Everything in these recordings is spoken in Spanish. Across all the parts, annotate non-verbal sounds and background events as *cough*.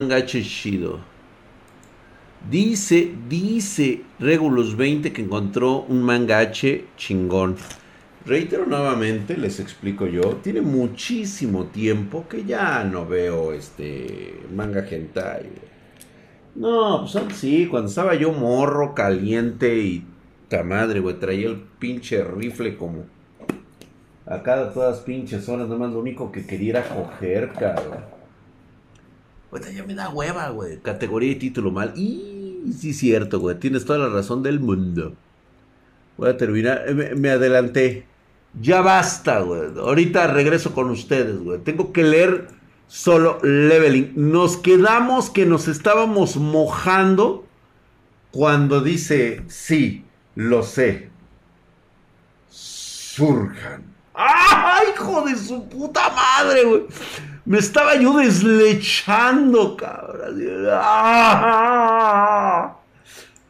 mangache chido. Dice, dice Regulus 20 que encontró un mangache chingón. Reitero nuevamente, les explico yo, tiene muchísimo tiempo que ya no veo este manga hentai. No, pues sí, cuando estaba yo morro, caliente y ta madre, güey, traía el pinche rifle como a cada todas pinches horas, nomás lo único que quería era coger, cabrón. Ya me da hueva, güey. Categoría y título mal. Y sí, cierto, güey. Tienes toda la razón del mundo. Voy a terminar. Me, me adelanté. Ya basta, güey. Ahorita regreso con ustedes, güey. Tengo que leer solo leveling. Nos quedamos que nos estábamos mojando cuando dice, sí, lo sé. Surjan. ¡Ay, hijo de su puta madre, güey! Me estaba yo deslechando, cabrón. ¡Ah!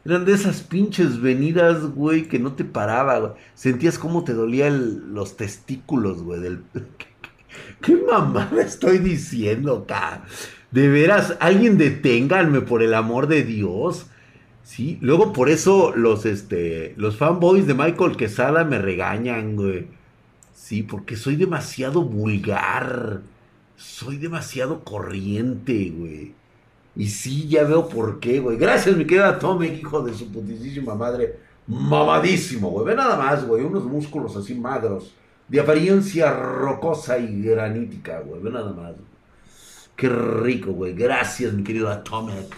Eran de esas pinches venidas, güey, que no te paraba, güey. Sentías cómo te dolían los testículos, güey. Del... *laughs* ¿Qué, mamada estoy diciendo, cabrón? De veras, alguien deténganme por el amor de Dios. Sí, luego por eso los, este, los fanboys de Michael Quesada me regañan, güey. Sí, porque soy demasiado vulgar. Soy demasiado corriente, güey. Y sí, ya veo por qué, güey. Gracias, mi querida Tommy, hijo de su putísima madre. Mamadísimo, güey. Ve nada más, güey. Unos músculos así magros. De apariencia rocosa y granítica, güey. Ve nada más. Qué rico, güey. Gracias, mi querido Atomic.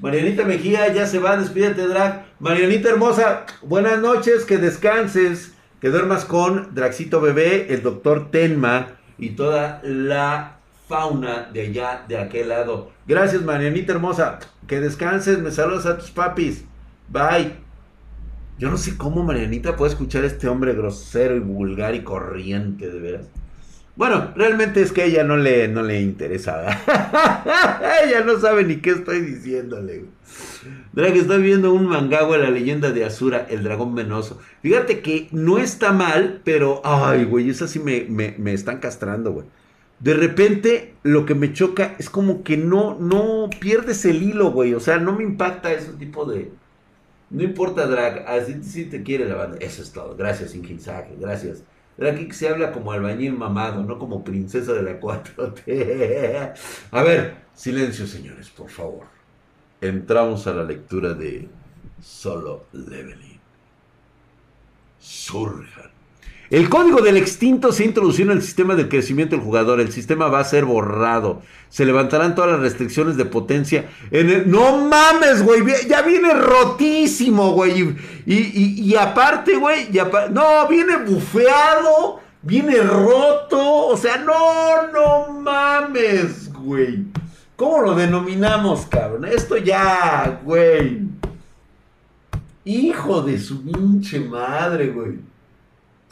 Marianita Mejía ya se va, despídete, Drag. Marianita hermosa, buenas noches, que descanses, que duermas con Draxito Bebé, el doctor Tenma y toda la fauna de allá, de aquel lado. Gracias, Marianita hermosa. Que descanses, me saludas a tus papis. Bye. Yo no sé cómo Marianita puede escuchar a este hombre grosero y vulgar y corriente, de veras. Bueno, realmente es que a ella no le, no le interesa. *laughs* ella no sabe ni qué estoy diciéndole. Drag, estoy viendo un mangagua, la leyenda de Asura, el dragón venoso. Fíjate que no está mal, pero, ay, güey, eso sí me, me, me están castrando, güey de repente lo que me choca es como que no, no pierdes el hilo, güey. O sea, no me impacta ese tipo de... No importa, Drag, así si te quiere la banda. Eso es todo. Gracias, Inginsaje, gracias. Drag se habla como albañil mamado, no como princesa de la 4T. A ver, silencio, señores, por favor. Entramos a la lectura de Solo Leveling. Surjan el código del extinto se introdució en el sistema de crecimiento del jugador. El sistema va a ser borrado. Se levantarán todas las restricciones de potencia. En el... No mames, güey. Ya viene rotísimo, güey. Y, aparte, güey. No, viene bufeado. Viene roto. O sea, no, no mames, güey. ¿Cómo lo denominamos, cabrón? Esto ya, güey. Hijo de su pinche madre, güey.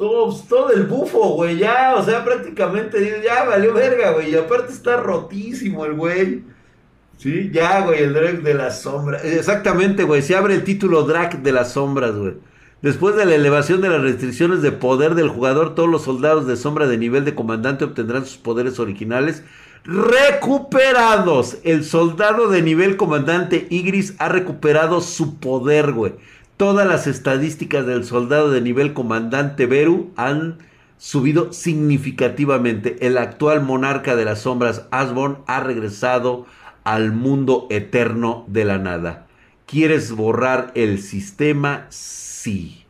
Todo, todo el bufo, güey, ya, o sea, prácticamente ya valió verga, güey, y aparte está rotísimo el güey. Sí, ya, güey, el drag de las sombras. Exactamente, güey, se abre el título drag de las sombras, güey. Después de la elevación de las restricciones de poder del jugador, todos los soldados de sombra de nivel de comandante obtendrán sus poderes originales recuperados. El soldado de nivel comandante Igris ha recuperado su poder, güey todas las estadísticas del soldado de nivel comandante Beru han subido significativamente. El actual monarca de las sombras, Asborn, ha regresado al mundo eterno de la nada. ¿Quieres borrar el sistema? Sí.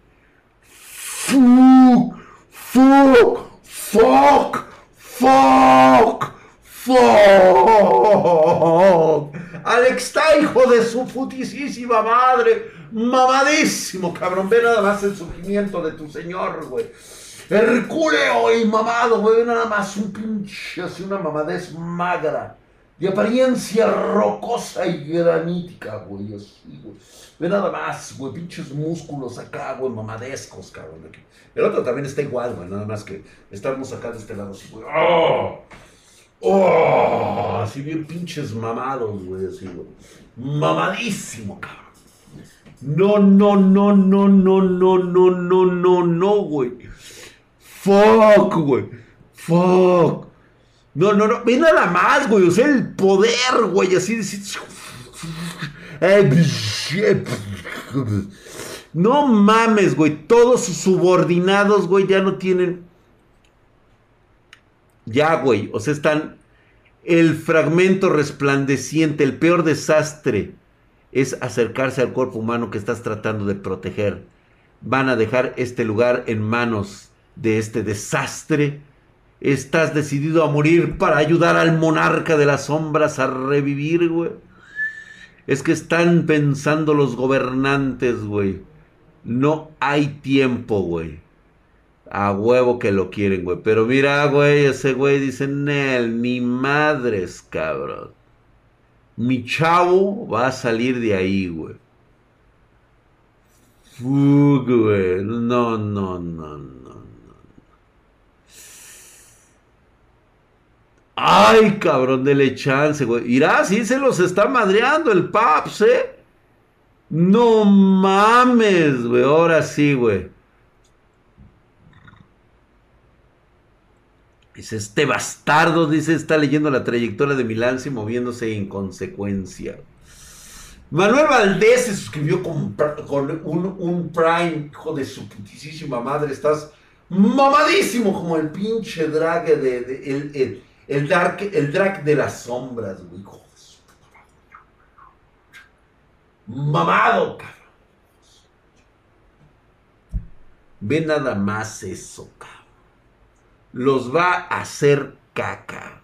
Fuck, fuck, fuck, fuck, fuck. Alex está hijo de su putisísima madre mamadísimo, cabrón. Ve nada más el sufrimiento de tu señor, güey. Hercúleo y mamado, güey. Nada más un pinche, así una mamadez magra. De apariencia rocosa y granítica, güey. Así, güey. Ve nada más, güey. Pinches músculos acá, güey. Mamadescos, cabrón. El otro también está igual, güey. Nada más que estamos acá de este lado así, güey. ¡Oh! ¡Oh! Así bien pinches mamados, güey. Así, güey. Mamadísimo, cabrón. No, no, no, no, no, no, no, no, no, no, güey. Fuck, güey. Fuck. No, no, no. Ve nada más, güey. O sea, el poder, güey. Así de. *laughs* No mames, güey. Todos sus subordinados, güey, ya no tienen. Ya, güey. O sea, están. El fragmento resplandeciente, el peor desastre, es acercarse al cuerpo humano que estás tratando de proteger. Van a dejar este lugar en manos de este desastre. Estás decidido a morir para ayudar al monarca de las sombras a revivir, güey. Es que están pensando los gobernantes, güey. No hay tiempo, güey. A huevo que lo quieren, güey. Pero mira, güey, ese güey dice, Nel, ni madres, cabrón. Mi chavo va a salir de ahí, güey. Fug, güey. No, no, no, no. Ay, cabrón, dele chance, güey. Irá, sí se los está madreando el Paps, ¿eh? No mames, güey. Ahora sí, güey. Dice, este bastardo, dice, está leyendo la trayectoria de Milán y moviéndose en consecuencia. Manuel Valdés se suscribió con, un, Prime, hijo de su putísima madre. Estás mamadísimo como el pinche drag de, el, dark, el drag de las sombras, güey. Mamado, cabrón. Ve nada más eso, cabrón. Los va a hacer caca.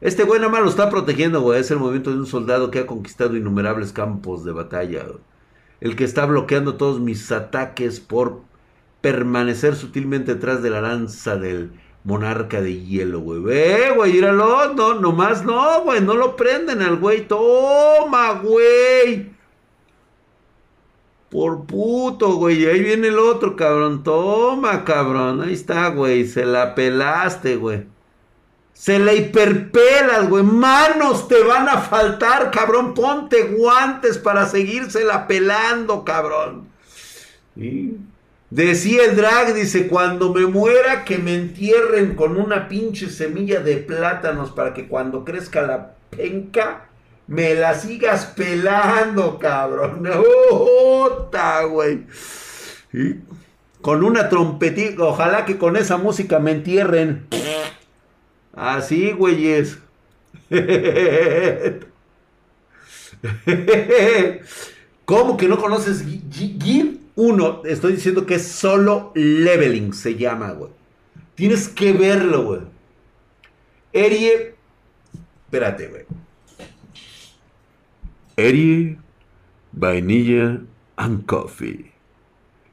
Este güey nada más lo está protegiendo, güey. Es el movimiento de un soldado que ha conquistado innumerables campos de batalla. El que está bloqueando todos mis ataques por permanecer sutilmente detrás de la lanza del monarca de hielo, güey. Ve, güey, íralo. No, nomás no, güey. No lo prenden al güey. Toma, güey. Por puto, güey. Ahí viene el otro, cabrón. Toma, cabrón. Ahí está, güey. Se la pelaste, güey. Se la hiperpelas, güey. Manos te van a faltar, cabrón. Ponte guantes para seguirse la pelando, cabrón. Decía el drag, dice, cuando me muera que me entierren con una pinche semilla de plátanos para que cuando crezca la penca me la sigas pelando, cabrón. *laughs* Ota, güey. Con una trompetita, ojalá que con esa música me entierren. Así, güeyes. *laughs* ¿Cómo que no conoces Gear 1? Estoy diciendo que es solo leveling, se llama, güey. Tienes que verlo, güey. Erie. Espérate, güey. Erie, vainilla and coffee.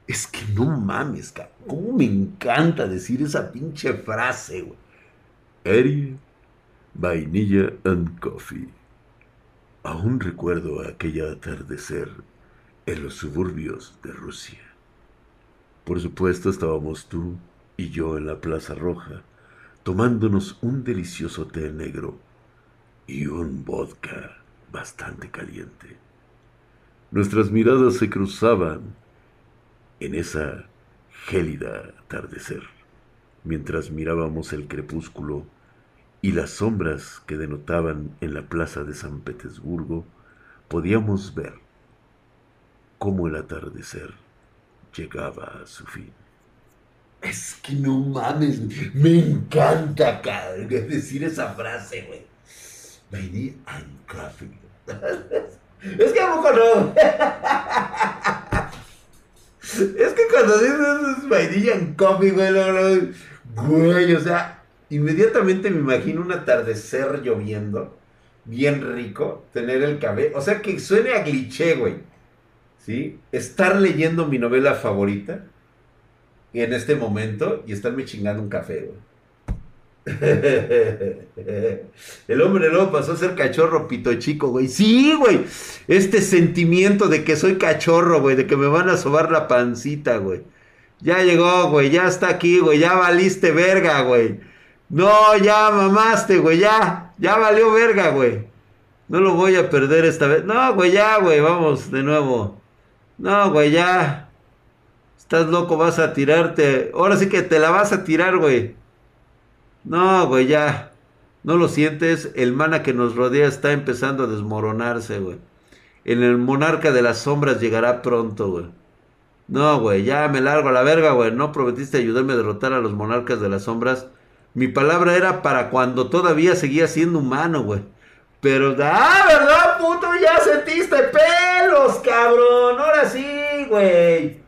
Es que no mames, cabrón. ¿Cómo me encanta decir esa pinche frase, güey? Erie, vainilla and coffee. Aún recuerdo aquella atardecer en los suburbios de Rusia. Por supuesto estábamos tú y yo en la Plaza Roja, tomándonos un delicioso té negro y un vodka bastante caliente. Nuestras miradas se cruzaban en esa gélida atardecer, mientras mirábamos el crepúsculo y las sombras que denotaban en la plaza de San Petersburgo, podíamos ver cómo el atardecer llegaba a su fin. Es que no mames, me encanta decir esa frase, güey. Vainilla and coffee. *laughs* es que a poco no. es que cuando dices vainilla and coffee, güey, güey, o sea, inmediatamente me imagino un atardecer lloviendo, bien rico, tener el cabello, o sea, que suene a cliché, güey. ¿Sí? Estar leyendo mi novela favorita en este momento y estarme chingando un café, güey. *laughs* El hombre no pasó a ser cachorro pito chico, güey. Sí, güey. Este sentimiento de que soy cachorro, güey. De que me van a sobar la pancita, güey. Ya llegó, güey. Ya está aquí, güey. Ya valiste verga, güey. No, ya mamaste, güey. Ya. Ya valió verga, güey. No lo voy a perder esta vez. No, güey, ya, güey. Vamos de nuevo. No, güey, ya. Estás loco, vas a tirarte. Ahora sí que te la vas a tirar, güey. No, güey, ya. ¿No lo sientes? El mana que nos rodea está empezando a desmoronarse, güey. En el monarca de las sombras llegará pronto, güey. No, güey, ya me largo a la verga, güey. No prometiste ayudarme a derrotar a los monarcas de las sombras. Mi palabra era para cuando todavía seguía siendo humano, güey. Pero, ah, ¿verdad, puto? Ya sentiste pelos, cabrón. Ahora sí, güey.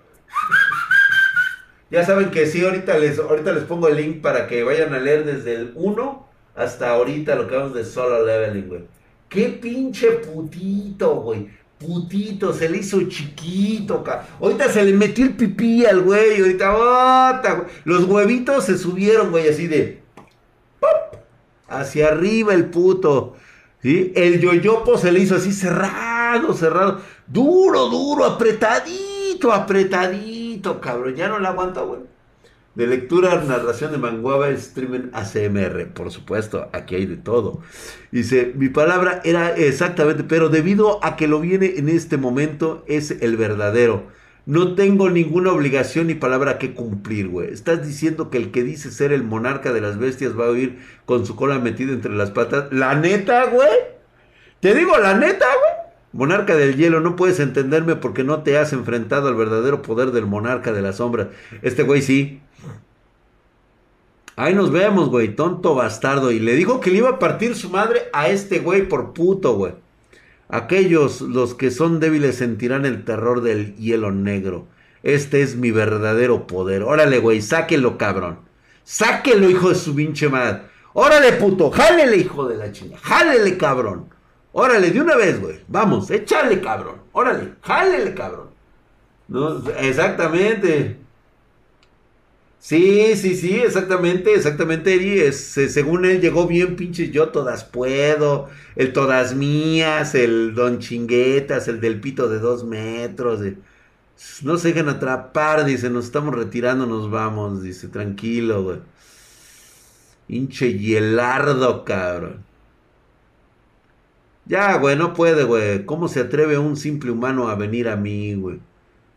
Ya saben que sí, ahorita les, ahorita les pongo el link para que vayan a leer desde el 1 hasta ahorita lo que vamos de solo leveling, güey. Qué pinche putito, güey. Putito, se le hizo chiquito, cabrón. Ahorita se le metió el pipí al güey, ahorita, bota, Los huevitos se subieron, güey, así de... ¡pop! Hacia arriba el puto. ¿Sí? El yoyopo se le hizo así cerrado, cerrado. Duro, duro, apretadito, apretadito, cabrón. Ya no la aguanto, güey. De lectura, narración de Manguaba, streaming ACMR. Por supuesto, aquí hay de todo. Dice, mi palabra era exactamente, pero debido a que lo viene en este momento, es el verdadero. No tengo ninguna obligación ni palabra que cumplir, güey. Estás diciendo que el que dice ser el monarca de las bestias va a oír con su cola metida entre las patas. ¿La neta, güey? Te digo, la neta, güey. Monarca del hielo, no puedes entenderme porque no te has enfrentado al verdadero poder del monarca de las sombras. Este güey sí. Ahí nos vemos, güey, tonto bastardo. Y le dijo que le iba a partir su madre a este güey por puto, güey. Aquellos, los que son débiles, sentirán el terror del hielo negro. Este es mi verdadero poder. Órale, güey, sáquelo, cabrón. Sáquelo, hijo de su pinche madre. Órale, puto, jálele, hijo de la chingada. Jálele, cabrón. Órale, de una vez, güey. Vamos, échale, cabrón. Órale, jálele, cabrón. No, exactamente. Sí, sí, sí, exactamente, exactamente, Eri. Es, según él llegó bien, pinches yo todas puedo. El todas mías, el don chinguetas, el del pito de dos metros. no se dejen atrapar, dice, nos estamos retirando, nos vamos, dice, tranquilo, güey. Hinche hielardo, cabrón. Ya, güey, no puede, güey. ¿Cómo se atreve un simple humano a venir a mí, güey?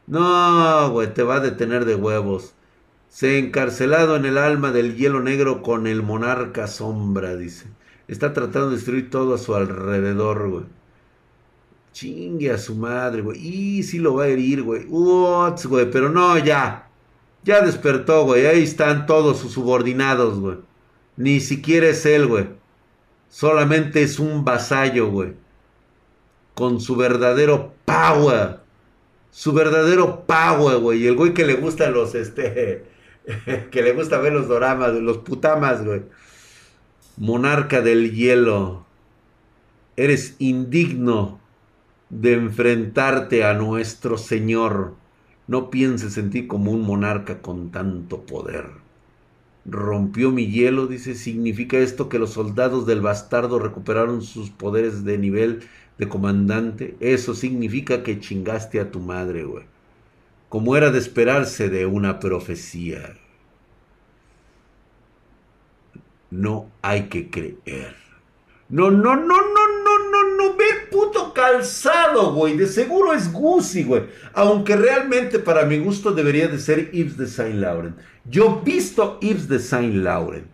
No, güey, te va a detener de huevos. Se encarcelado en el alma del hielo negro con el monarca sombra, dice. Está tratando de destruir todo a su alrededor, güey. Chingue a su madre, güey. Y sí lo va a herir, güey. Uts, güey. Pero no, ya. Ya despertó, güey. Ahí están todos sus subordinados, güey. Ni siquiera es él, güey. Solamente es un vasallo, güey. Con su verdadero power. Su verdadero power, güey. Y el güey que le gusta los, este, *laughs* que le gusta ver los doramas, los putamas, güey. Monarca del hielo. Eres indigno de enfrentarte a nuestro Señor. No pienses en ti como un monarca con tanto poder rompió mi hielo, dice, significa esto que los soldados del bastardo recuperaron sus poderes de nivel de comandante. Eso significa que chingaste a tu madre, güey. Como era de esperarse de una profecía. No hay que creer. No, no, no, no, no. Ve puto calzado, güey. De seguro es Gucci, güey. Aunque realmente para mi gusto debería de ser Yves de Saint Laurent. Yo visto Yves de Saint Laurent.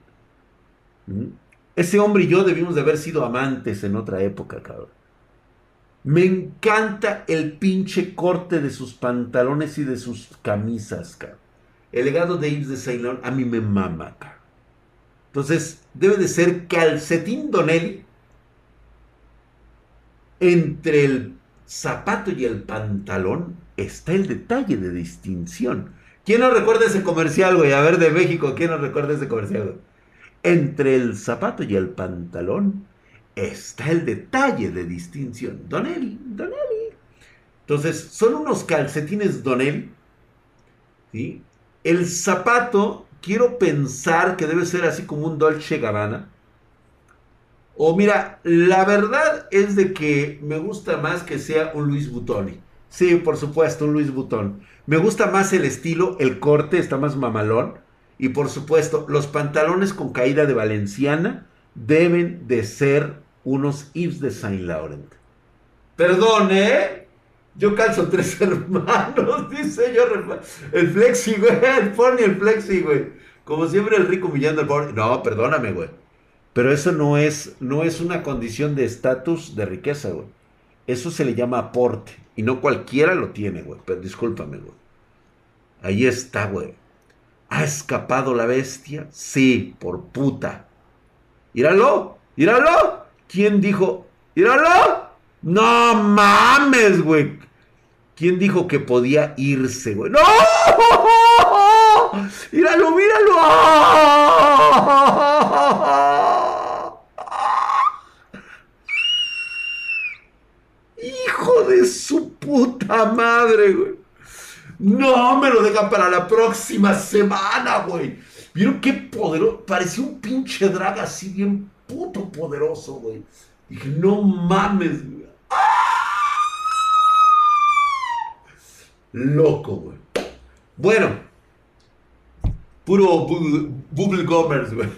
¿Mm? Ese hombre y yo debimos de haber sido amantes en otra época, cabrón. Me encanta el pinche corte de sus pantalones y de sus camisas, cabrón. El legado de Yves de Saint Laurent a mí me mama, cabrón. Entonces, debe de ser calcetín Donelli entre el zapato y el pantalón está el detalle de distinción. ¿Quién no recuerda ese comercial, güey? A ver, de México, ¿quién no recuerda ese comercial? Entre el zapato y el pantalón está el detalle de distinción. Donelli, Donelli. Entonces, son unos calcetines Donelli. ¿sí? El zapato, quiero pensar que debe ser así como un Dolce Gabbana. O mira, la verdad es de que me gusta más que sea un Luis Butoni. Sí, por supuesto, un Luis Butón. Me gusta más el estilo, el corte está más mamalón. Y por supuesto, los pantalones con caída de valenciana deben de ser unos Yves de Saint Laurent. Perdón, ¿eh? Yo calzo tres *laughs* hermanos, dice yo. El flexi, güey. *laughs* El pony, el flexi, güey. Como siempre el rico humillando al pobre. No, perdóname, güey. Pero eso no es, no es una condición de estatus de riqueza, güey. Eso se le llama aporte. Y no cualquiera lo tiene, güey. Pero discúlpame, güey. Ahí está, güey. ¿Ha escapado la bestia? Sí, por puta. ¡Íralo! ¡Íralo! ¿Quién dijo? ¡Íralo! No mames, güey. ¿Quién dijo que podía irse, güey? ¡No! *laughs* ¡Míralo, míralo! *laughs* ¡Hijo de su puta *laughs* madre, güey! No, me lo dejan para la próxima semana, güey. ¿Vieron qué poderoso? Parecía un pinche drag así bien puto poderoso, güey. Dije, no mames, güey. Loco, güey. Bueno. Puro Bubble Gomers, güey.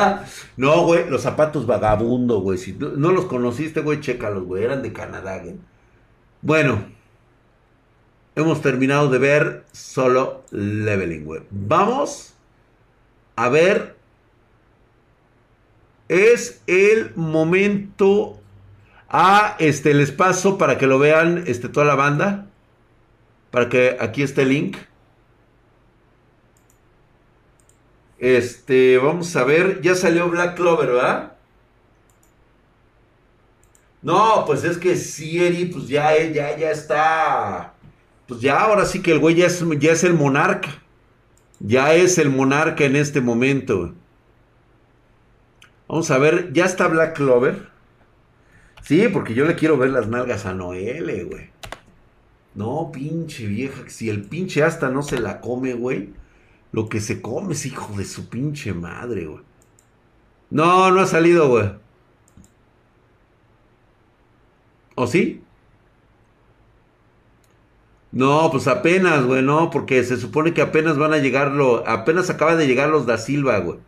*laughs* no, güey, los zapatos vagabundo, güey. Si no los conociste, güey, chécalos, güey. Eran de Canadá, güey. Bueno. Hemos terminado de ver solo leveling, güey. Vamos a ver. Es el momento. Ah, este, les paso para que lo vean este, toda la banda. Para que aquí esté el link. Este, vamos a ver. Ya salió Black Clover, ¿verdad? No, pues es que Siri, pues ya, ya, ya está. Pues ya, ahora sí que el güey ya es, el monarca. Ya es el monarca en este momento. Vamos a ver, ya está Black Clover. Sí, porque yo le quiero ver las nalgas a Noelle, güey. No, pinche vieja, si el pinche hasta no se la come, güey. Lo que se come es hijo de su pinche madre, güey. No, no ha salido, güey. ¿O sí? No, pues apenas, güey, no, porque se supone que apenas van a llegar, lo, apenas acaba de llegar los da Silva, güey.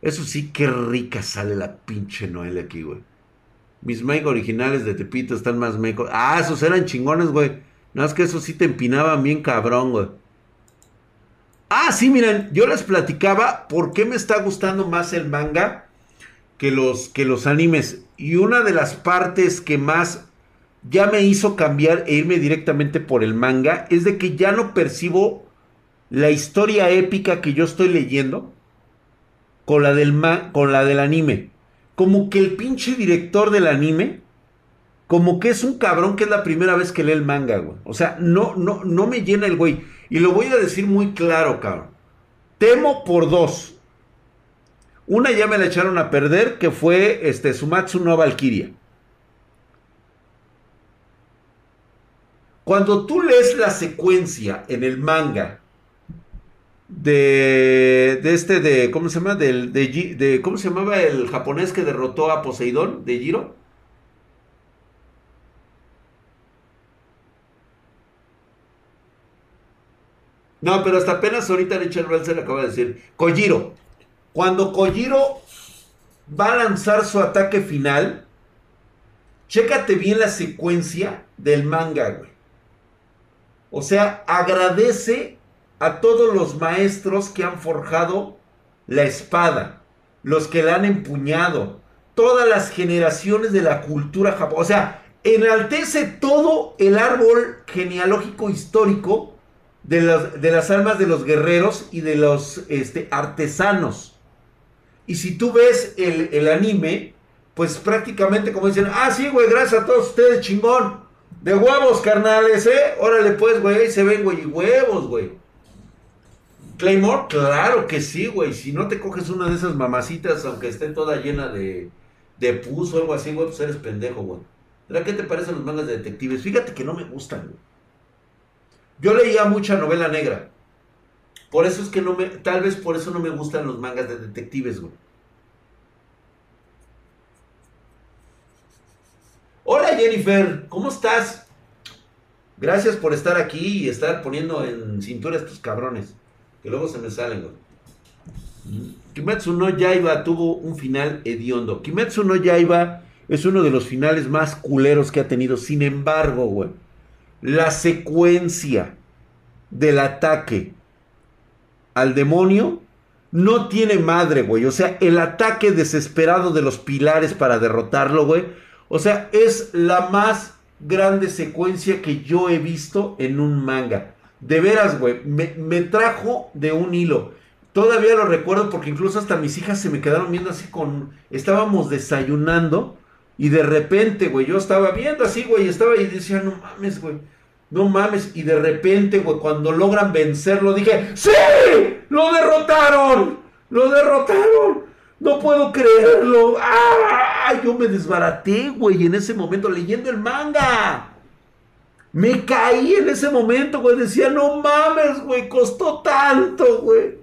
Eso sí, qué rica sale la pinche Noel aquí, güey. Mis Mike originales de Tepito están más mecos. Ah, esos eran chingones, güey. Nada más que esos sí te empinaban bien cabrón, güey. Ah, sí, miren, yo les platicaba por qué me está gustando más el manga que los, que los animes. Y una de las partes que más ya me hizo cambiar e irme directamente por el manga es de que ya no percibo la historia épica que yo estoy leyendo con la del, con la del anime como que el pinche director del anime, como que es un cabrón que es la primera vez que lee el manga. O sea, no, no, no me llena el güey. Y lo voy a decir muy claro, cabrón. Temo por dos. Una ya me la echaron a perder, que fue este, Sumatsu no Valkyria. Cuando tú lees la secuencia en el manga de, de este, de, ¿cómo se llama? Del, de, ¿Cómo se llamaba el japonés que derrotó a Poseidón? ¿De Giro? No, pero hasta apenas ahorita Richard se le acaba de decir. Kojiro. Cuando Kojiro va a lanzar su ataque final, chécate bien la secuencia del manga, güey. O sea, agradece a todos los maestros que han forjado la espada, los que la han empuñado, todas las generaciones de la cultura japonesa. O sea, enaltece todo el árbol genealógico histórico de las, de las almas de los guerreros y de los este, artesanos. Y si tú ves el, el anime, pues prácticamente como dicen, ah, sí, güey, gracias a todos ustedes, chingón. De huevos, carnales, ¿eh? Órale, pues, güey, se ven, güey, y huevos, güey. Claymore, claro que sí, güey. Si no te coges una de esas mamacitas, aunque esté toda llena de, de pus o algo así, güey, pues eres pendejo, güey. ¿Qué te parecen los mangas de detectives? Fíjate que no me gustan, güey. Yo leía mucha novela negra. Por eso es que no me. Tal vez por eso no me gustan los mangas de detectives, güey. Hola Jennifer, ¿cómo estás? Gracias por estar aquí y estar poniendo en cintura estos cabrones. Que luego se me salen, güey. Kimetsu no Yaiba tuvo un final hediondo. Kimetsu no Yaiba es uno de los finales más culeros que ha tenido. Sin embargo, güey, la secuencia del ataque al demonio no tiene madre, güey. O sea, el ataque desesperado de los pilares para derrotarlo, güey. O sea, es la más grande secuencia que yo he visto en un manga. De veras, güey. Me, me trajo de un hilo. Todavía lo recuerdo porque incluso hasta mis hijas se me quedaron viendo así con... Estábamos desayunando y de repente, güey, yo estaba viendo así, güey, estaba y decía, no mames, güey. No mames. Y de repente, güey, cuando logran vencerlo, dije, ¡Sí! ¡Lo derrotaron! ¡Lo derrotaron! No puedo creerlo. ¡Ah! Yo me desbaraté, güey, en ese momento leyendo el manga. Me caí en ese momento, güey. Decía, no mames, güey, costó tanto, güey.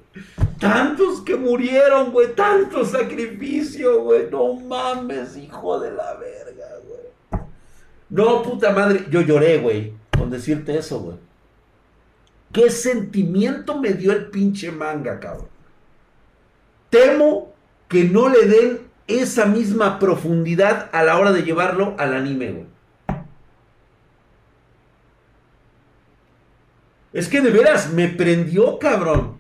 Tantos que murieron, güey. Tanto sacrificio, güey. No mames, hijo de la verga, güey. No, puta madre. Yo lloré, güey. Con decirte eso, güey. ¿Qué sentimiento me dio el pinche manga, cabrón? Temo que no le den esa misma profundidad a la hora de llevarlo al anime. Es que de veras me prendió, cabrón.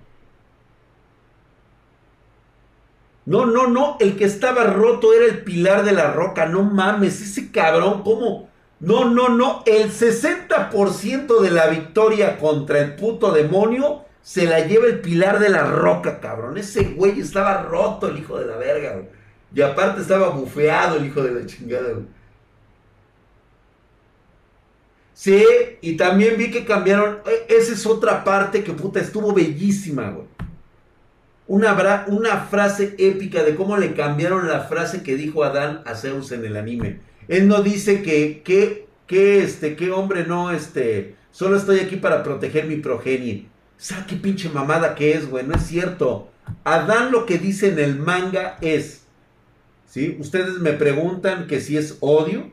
No, no, no, el que estaba roto era el pilar de la roca, no mames, ese cabrón, ¿cómo? No, no, no, el 60% de la victoria contra el puto demonio se la lleva el pilar de la roca, cabrón. Ese güey estaba roto, el hijo de la verga. Y aparte estaba bufeado el hijo de la chingada. Sí, y también vi que cambiaron. E, esa es otra parte que puta estuvo bellísima, güey una, una frase épica de cómo le cambiaron la frase que dijo Adán a Zeus en el anime. Él no dice que, que, que, este, que hombre no, este, solo estoy aquí para proteger mi progenie. ¿Sabes qué pinche mamada que es, güey? No es cierto. Adán lo que dice en el manga es, ¿sí? Ustedes me preguntan que si es odio.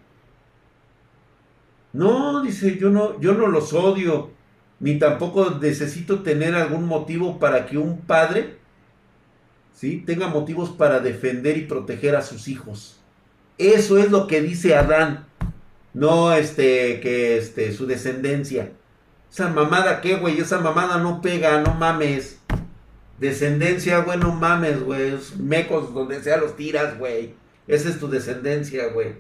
No, dice, yo no, yo no los odio, ni tampoco necesito tener algún motivo para que un padre tenga motivos para defender y proteger a sus hijos. Eso es lo que dice Adán. No este, que este, su descendencia. Esa mamada, ¿qué, güey? Esa mamada no pega, no mames. Descendencia, güey, no mames, güey. Mecos donde sea los tiras, güey. Esa es tu descendencia, güey.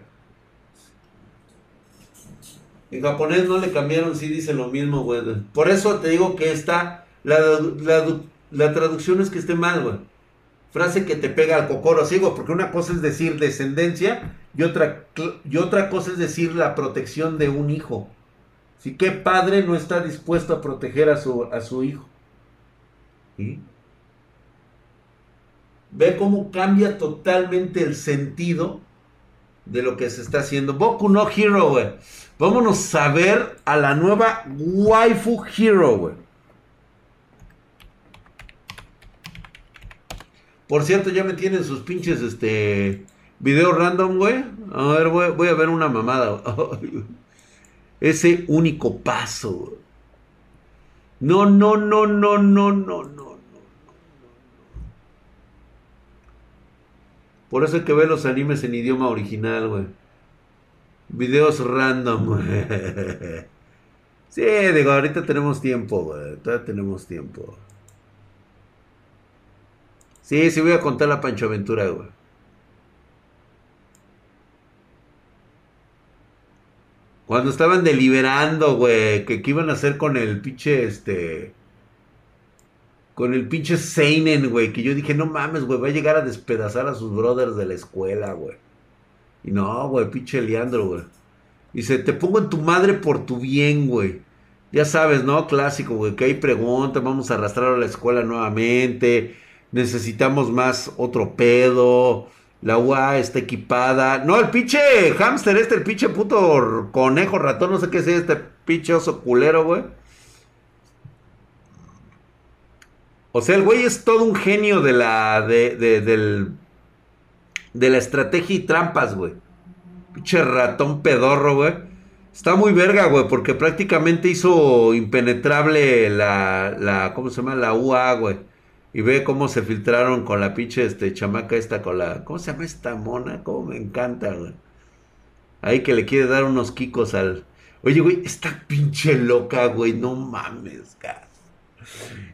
En japonés no le cambiaron, sí dice lo mismo, güey. Por eso te digo que está. La, la, la traducción es que esté mal, güey frase que te pega al cocoro, sigo, porque una cosa es decir descendencia y otra, y otra cosa es decir la protección de un hijo. Si qué padre no está dispuesto a proteger a su, a su hijo. Ve cómo cambia totalmente el sentido de lo que se está haciendo. Boku no Hero, güey. Vámonos a ver a la nueva Waifu Hero, güey. Por cierto, ya me tienen sus pinches este videos random, güey. A ver, voy, a ver una mamada. *laughs* Ese único paso. No, no, no, no, no, no, no. Por eso hay que ver los animes en idioma original, güey. Videos random, güey. *laughs* Sí, digo, ahorita tenemos tiempo, güey. Todavía tenemos tiempo. Sí, sí voy a contar la Pancho Aventura, güey. Cuando estaban deliberando, güey, que qué iban a hacer con el pinche, este... Con el pinche Seinen, güey, que yo dije, no mames, güey, va a llegar a despedazar a sus brothers de la escuela, güey. Y no, güey, pinche Leandro, güey. Dice, te pongo en tu madre por tu bien, güey. Ya sabes, ¿no? Clásico, güey, que hay preguntas, vamos a arrastrar a la escuela nuevamente necesitamos más otro pedo. La UA está equipada. No, el pinche hámster este, el pinche puto conejo ratón, no sé qué es este pinche oso culero, güey. O sea, el güey es todo un genio de la, de, de, del, de la estrategia y trampas, güey. Pinche ratón pedorro, güey. Está muy verga, güey, porque prácticamente hizo impenetrable la, la, ¿cómo se llama? La UA, güey. Y ve cómo se filtraron con la pinche este, chamaca esta, con la... ¿Cómo se llama esta mona? Cómo me encanta, güey. Ahí que le quiere dar unos quicos al... Oye, güey, esta pinche loca, güey, no mames, gas.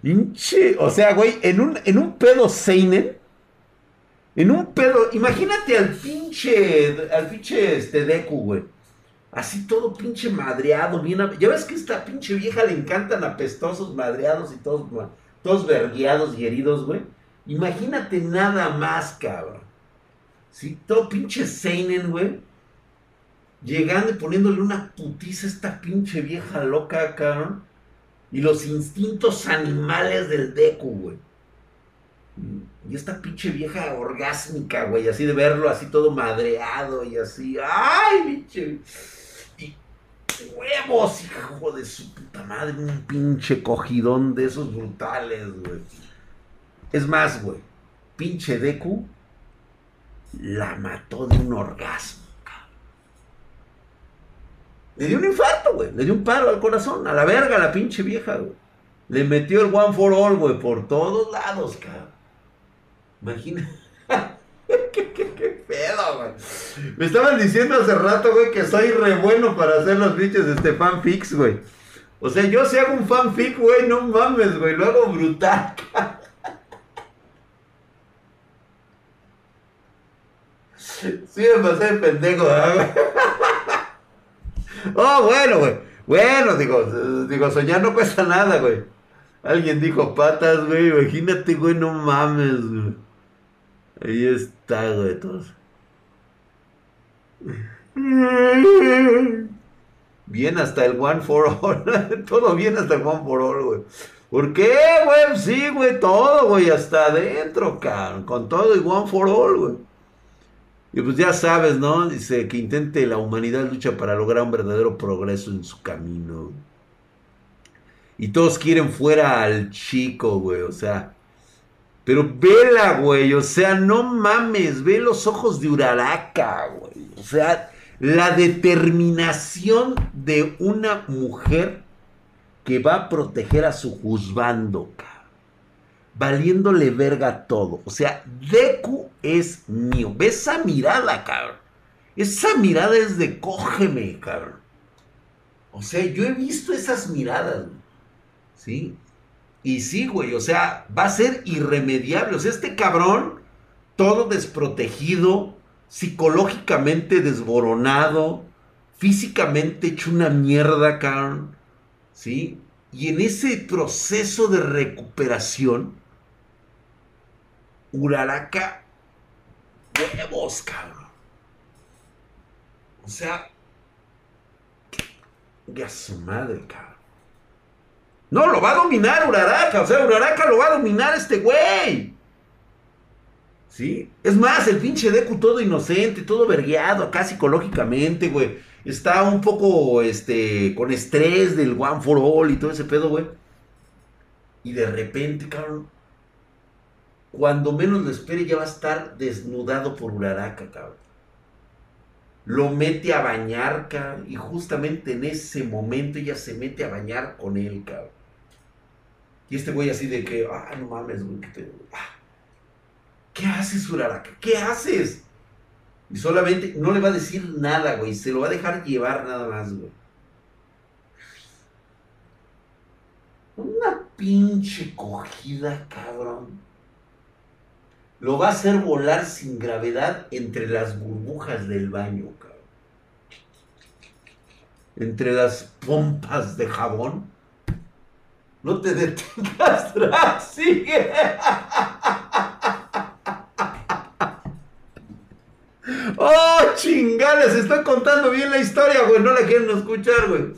Hinche, o sea, güey, en un, en un pedo Seinen. En un pedo, imagínate al pinche, al pinche este Deku, güey. Así todo pinche madreado, bien. Ya ves que esta pinche vieja le encantan apestosos, madreados y todos, todos vergueados y heridos, güey. Imagínate nada más, cabrón. Sí, todo pinche Seinen, güey. Llegando y poniéndole una putiza a esta pinche vieja loca, cabrón. Y los instintos animales del Deku, güey. Y esta pinche vieja orgásmica, güey, así de verlo así todo madreado y así. ¡Ay, pinche! Huevos, hijo de su puta madre, un pinche cogidón de esos brutales, güey. Es más, güey, pinche Deku la mató de un orgasmo. Le dio un infarto, güey. Le dio un paro al corazón. A la verga, la pinche vieja, güey. Le metió el one for all, güey, por todos lados, cabrón. Imagina. ¿Qué, qué, pedo, güey. Me estaban diciendo hace rato, güey, que soy re bueno para hacer los bichos de este fanfics, güey. O sea, yo si hago un fanfic, güey, no mames, güey, lo hago brutal. *laughs* Sí me pasé de pendejo, güey. *laughs* Oh, bueno, güey. Bueno, digo, digo, soñar no cuesta nada, güey. Alguien dijo patas, güey. Imagínate, güey, no mames, güey. Ahí está, güey, todos. Bien hasta el One for All. *laughs* todo bien hasta el One for All, güey. ¿Por qué, güey? Sí, güey, todo, güey, hasta adentro, cabrón. Con todo y One for All, güey. Y pues ya sabes, ¿no? Dice que intente la humanidad lucha para lograr un verdadero progreso en su camino. Y todos quieren fuera al chico, güey, o sea. Pero vela, güey, o sea, no mames, ve los ojos de Uraraka, güey. O sea, la determinación de una mujer que va a proteger a su juzgando, valiéndole verga todo. O sea, Deku es mío. Ve esa mirada, cabrón. Esa mirada es de cógeme, cabrón. O sea, yo he visto esas miradas, ¿sí? Y sí, güey, o sea, va a ser irremediable. O sea, este cabrón, todo desprotegido, psicológicamente desboronado, físicamente hecho una mierda, cabrón, ¿sí? Y en ese proceso de recuperación, Uraraka, huevos, cabrón. O sea, ya su madre, cabrón. No, lo va a dominar Uraraka. O sea, Uraraka lo va a dominar este güey. ¿Sí? Es más, el pinche Deku todo inocente, todo vergueado acá psicológicamente, güey. Está un poco, este, con estrés del One for All y todo ese pedo, güey. Y de repente, cabrón, cuando menos lo espere ya va a estar desnudado por Uraraka, cabrón. Lo mete a bañar, cabrón. Y justamente en ese momento ella se mete a bañar con él, cabrón. Y este güey así de que, ah, no mames, güey. ¿qué, ah, ¿Qué haces, Uraraka? ¿Qué haces? Y solamente no le va a decir nada, güey. Se lo va a dejar llevar nada más, güey. Una pinche cogida, cabrón lo va a hacer volar sin gravedad entre las burbujas del baño, cabrón. Entre las pompas de jabón. No te detengas, *laughs* sigue. Oh, chingales, estoy contando bien la historia, güey. No la quieren escuchar, güey.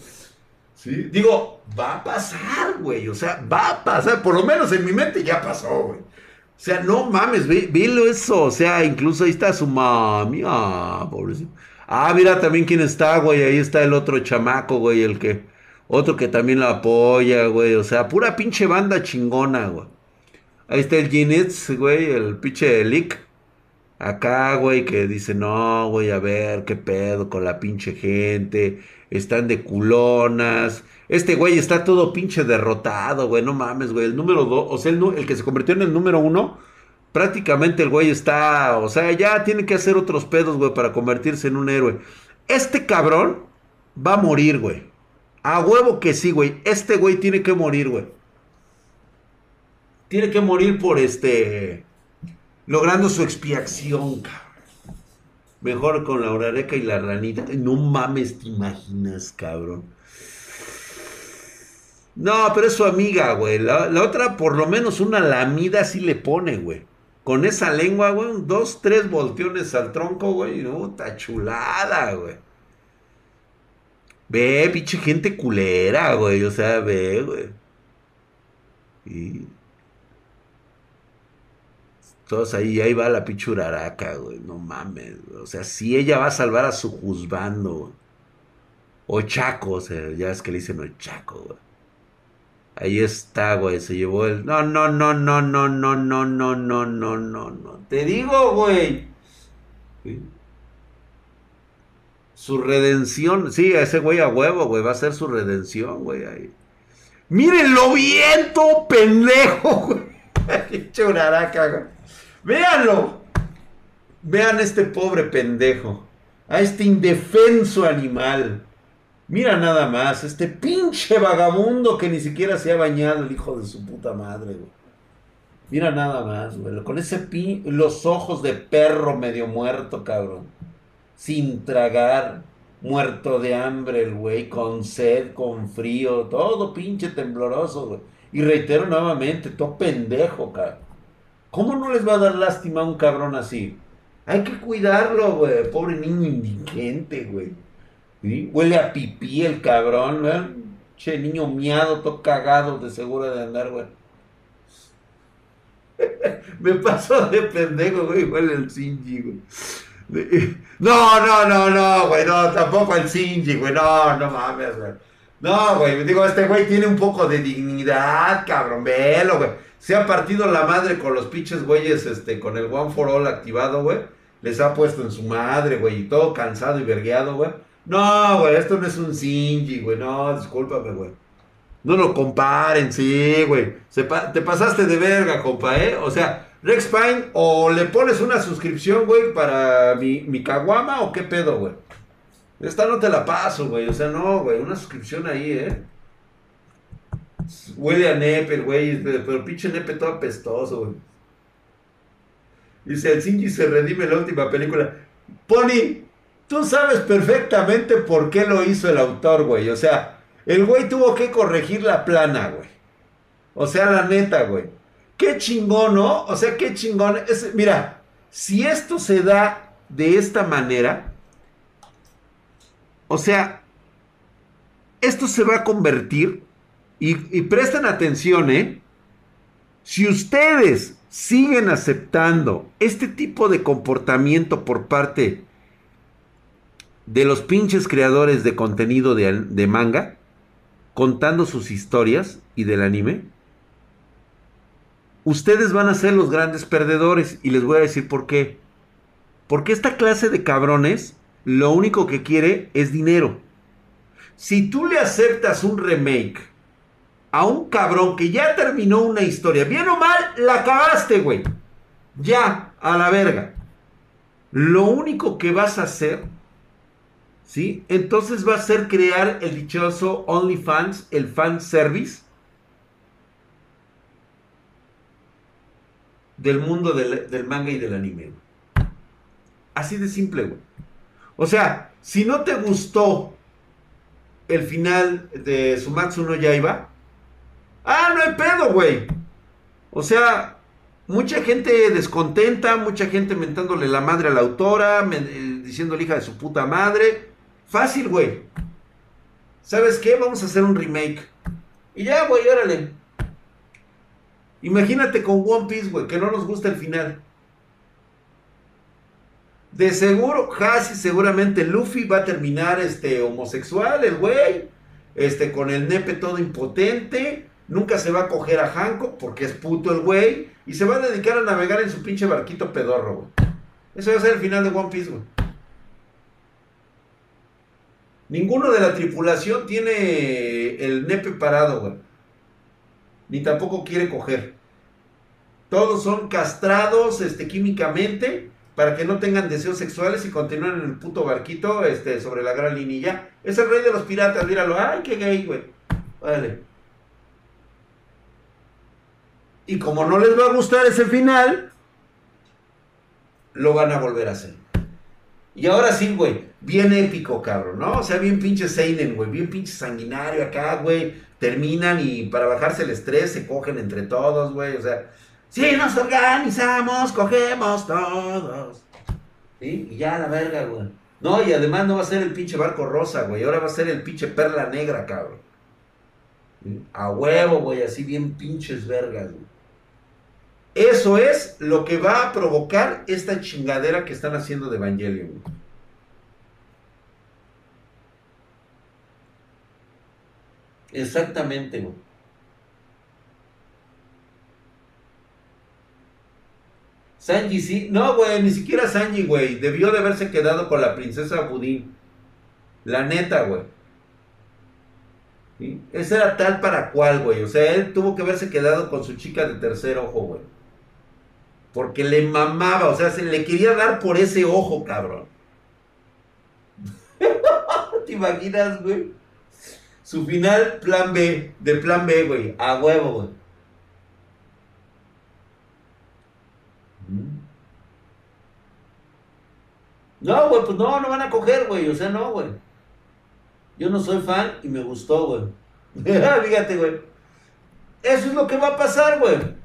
Sí, digo, va a pasar, güey. O sea, va a pasar. Por lo menos en mi mente ya pasó, güey. O sea, no mames, ve, eso. O sea, incluso ahí está su mami. Ah, pobrecito. Ah, mira también quién está, güey. Ahí está el otro chamaco, güey. El que. Otro que también lo apoya, güey. O sea, pura pinche banda chingona, güey. Ahí está el Ginitz, güey. El pinche Lick. Acá, güey, que dice, no, güey, a ver, qué pedo con la pinche gente. Están de culonas. Este güey está todo pinche derrotado, güey. No mames, güey. El número dos, o sea, el, que se convirtió en el número uno, prácticamente el güey está, o sea, ya tiene que hacer otros pedos, güey, para convertirse en un héroe. Este cabrón va a morir, güey. A huevo que sí, güey. Este güey tiene que morir, güey. tiene que morir por este, logrando su expiación, cabrón. Mejor con la orareca y la ranita. No mames, te imaginas, cabrón. No, pero es su amiga, güey. La, otra, por lo menos una lamida sí le pone, güey. Con esa lengua, güey, dos, tres volteones al tronco, güey. Puta chulada, güey. Ve, pinche gente culera, güey. O sea, ve, güey. Y... Todos ahí, ahí va la pichuraraca, güey. No mames. O sea, si ella va a salvar a su juzgando, O Chaco, o sea, ya es que le dicen o Chaco, güey. Ahí está, güey. Se llevó el. No, no, no, no, no, no, no, no, no, no, no, no. Te digo, güey. Su redención. Sí, ese güey a huevo, güey. Va a ser su redención, güey. Ahí. Mírenlo viento, pendejo, güey. Churaraca, güey. Véanlo. Vean este pobre pendejo. A este indefenso animal. Mira nada más, este pinche vagabundo que ni siquiera se ha bañado, el hijo de su puta madre, güey. Mira nada más, güey. Con ese pin... los ojos de perro medio muerto, cabrón. Sin tragar, muerto de hambre el güey, con sed, con frío, todo pinche tembloroso, güey. Y reitero nuevamente, todo pendejo, cabrón. ¿Cómo no les va a dar lástima a un cabrón así? Hay que cuidarlo, güey. Pobre niño indigente, güey. Huele a pipí el cabrón, ¿verdad? Che, niño miado, todo cagado, de seguro de andar, güey. *laughs* Me pasó de pendejo, güey, huele el Sinji, güey. No, no, no, no, güey, no, tampoco el Sinji, güey, no, no mames, güey. No, güey, digo, este güey tiene un poco de dignidad, cabrón, velo, güey. Se ha partido la madre con los pinches güeyes, este, con el One for All activado, güey. Les ha puesto en su madre, güey, y todo cansado y vergueado, güey. No, güey, esto no es un Sinji, güey. No, discúlpame, güey. No lo comparen, sí, güey. te pasaste de verga, compa, ¿eh? O sea, Rex Pine, o le pones una suscripción, güey, para mi, mi caguama, o qué pedo, güey. Esta no te la paso, güey. O sea, no, güey. Una suscripción ahí, ¿eh? Huele a nepe, güey. Pero pinche nepe todo apestoso, güey. Dice, el Sinji se redime la última película. Pony, Tú sabes perfectamente por qué lo hizo el autor, güey. O sea, el güey tuvo que corregir la plana, güey. O sea, la neta, güey. Qué chingón, ¿no? O sea, qué chingón. Mira, si esto se da de esta manera, o sea, esto se va a convertir, y, presten atención, ¿eh? Si ustedes siguen aceptando este tipo de comportamiento por parte de los pinches creadores de contenido de, manga contando sus historias y del anime, ustedes van a ser los grandes perdedores y les voy a decir por qué. Porque esta clase de cabrones lo único que quiere es dinero. Si tú le aceptas un remake a un cabrón que ya terminó una historia, bien o mal, la acabaste, güey. Ya, a la verga. Lo único que vas a hacer ¿sí? Entonces va a ser crear el dichoso OnlyFans, el fan service del mundo del, manga y del anime. Así de simple, güey. O sea, si no te gustó el final de Sumatsu no Yaiba, ah, no hay pedo, güey. O sea, mucha gente descontenta, mucha gente mentándole la madre a la autora, eh, diciéndole hija de su puta madre. Fácil, güey. ¿Sabes qué? Vamos a hacer un remake. Y ya, güey, órale. Imagínate con One Piece, güey, que no nos gusta el final. De seguro, casi seguramente Luffy va a terminar este homosexual, el güey. Este, con el nepe todo impotente. Nunca se va a coger a Hancock porque es puto el güey. Y se va a dedicar a navegar en su pinche barquito pedorro, güey. Eso va a ser el final de One Piece. Ninguno de la tripulación tiene el nepe parado, güey. Ni tampoco quiere coger. Todos son castrados este, químicamente para que no tengan deseos sexuales y continúen en el puto barquito este, sobre la gran línea. Es el rey de los piratas, míralo. Ay, qué gay, güey. Y como no les va a gustar ese final, lo van a volver a hacer. Y ahora sí, güey, bien épico, cabrón, ¿no? O sea, bien pinche Seinen, güey, bien pinche sanguinario acá, güey. Terminan y para bajarse el estrés se cogen entre todos, güey. O sea, si nos organizamos, cogemos todos. ¿Sí? Y ya la verga, güey. No, y además no va a ser el pinche barco rosa, güey. Ahora va a ser el pinche perla negra, cabrón. A huevo, güey, así bien pinches vergas, güey. Eso es lo que va a provocar esta chingadera que están haciendo de Evangelion. Exactamente, güey. Sanji sí. No, güey, ni siquiera Sanji, güey. Debió de haberse quedado con la princesa Budín. La neta, güey. ¿Sí? Ese era tal para cual, güey. O sea, él tuvo que haberse quedado con su chica de tercer ojo, güey. Porque le mamaba, o sea, se le quería dar por ese ojo, cabrón. *laughs* ¿Te imaginas, güey? Su final, plan B, de plan B, güey. A huevo, güey. Mm. No, güey, pues no, no van a coger, güey. O sea, no, güey. Yo no soy fan y me gustó, güey. *laughs* Fíjate, güey. Eso es lo que va a pasar, güey.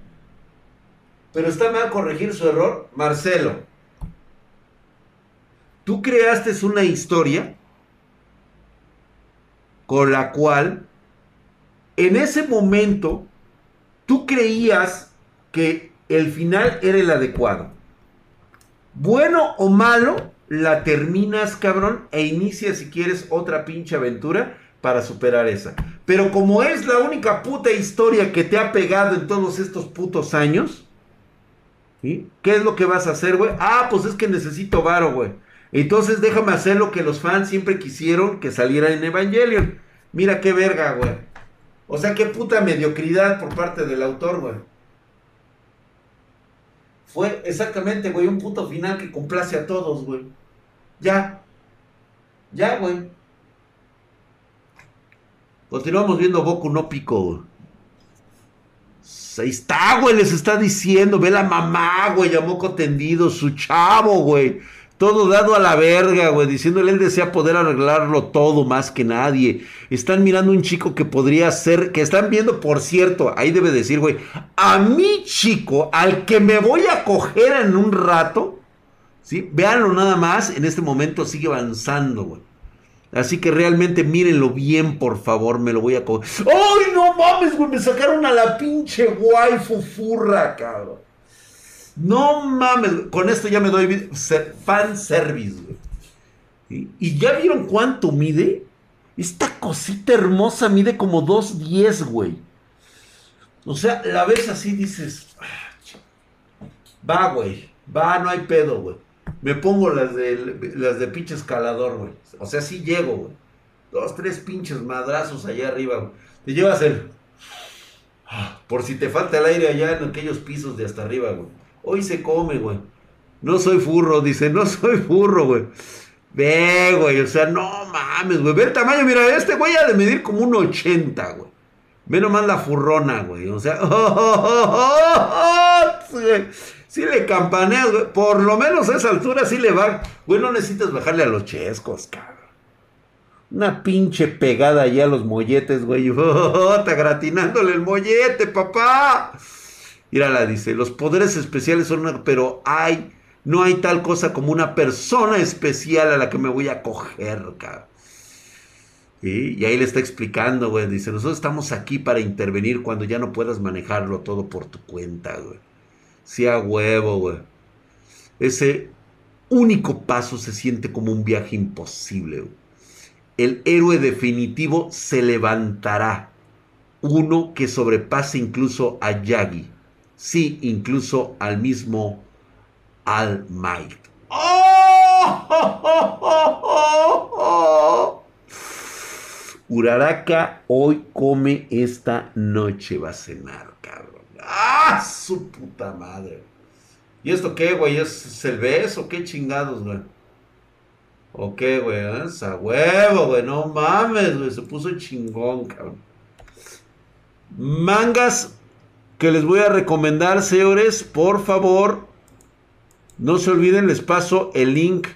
Pero está mal corregir su error. Marcelo, tú creaste una historia con la cual en ese momento tú creías que el final era el adecuado. Bueno o malo, la terminas, cabrón, e inicias si quieres otra pinche aventura para superar esa. Pero como es la única puta historia que te ha pegado en todos estos putos años, ¿Qué es lo que vas a hacer, güey? Ah, pues es que necesito varo, güey. Entonces déjame hacer lo que los fans siempre quisieron que saliera en Evangelion. Mira qué verga, güey. O sea, qué puta mediocridad por parte del autor, güey. Fue exactamente, güey, un puto final que complace a todos, güey. Ya. Ya, güey. Continuamos viendo Boku no Pico, güey. Ahí está, güey, les está diciendo, ve la mamá, güey, moco tendido, su chavo, güey. Todo dado a la verga, güey, diciéndole él desea poder arreglarlo todo más que nadie. Están mirando un chico que podría ser, que están viendo, por cierto, ahí debe decir, güey, a mi chico, al que me voy a coger en un rato, ¿sí? Véanlo nada más, en este momento sigue avanzando, güey. Así que realmente mírenlo bien, por favor, me lo voy a coger. ¡Ay, mames, güey! Me sacaron a la pinche waifu furra, cabrón. No mames, con esto ya me doy fan service, güey. ¿Y ya vieron cuánto mide? Esta cosita hermosa mide como 2.10, güey. O sea, la ves así, dices. Ah, va, güey. Va, no hay pedo, güey. Me pongo las de, las de pinche escalador, güey. O sea, sí llego, güey. Dos, tres pinches madrazos allá arriba, güey. Te llevas el... Por si te falta el aire allá en aquellos pisos de hasta arriba, güey. Hoy se come, güey. No soy furro, dice, no soy furro, güey. Ve, güey, o sea, no mames, güey. Ve el tamaño, mira, este güey ha de medir como un 80, güey. Ve nomás la furrona, güey. O sea, *laughs* Si le campaneas, güey. Por lo menos a esa altura sí le va. Güey, no necesitas bajarle a los chescos, cabrón. Una pinche pegada allá a los molletes, güey. *laughs* Oh, está gratinándole el mollete, papá. Mírala, dice, los poderes especiales son una... Pero hay, no hay tal cosa como una persona especial a la que me voy a coger, cabrón. Y ahí le está explicando, güey. Dice, nosotros estamos aquí para intervenir cuando ya no puedas manejarlo todo por tu cuenta, güey. Sí, a huevo, güey. Ese único paso se siente como un viaje imposible. El héroe definitivo se levantará. Uno que sobrepase incluso a Yagi. Sí, incluso al mismo All Might. ¡Oh! *laughs* Uraraka hoy come esta noche, va a cenar, cabrón. ¡Ah! Su puta madre. ¿Y esto qué, güey? ¿Es el beso? ¿Qué chingados, güey? ¿O qué, güey? A huevo, güey. No mames, güey. Se puso chingón, cabrón. Mangas que les voy a recomendar, señores, por favor, no se olviden, les paso el link.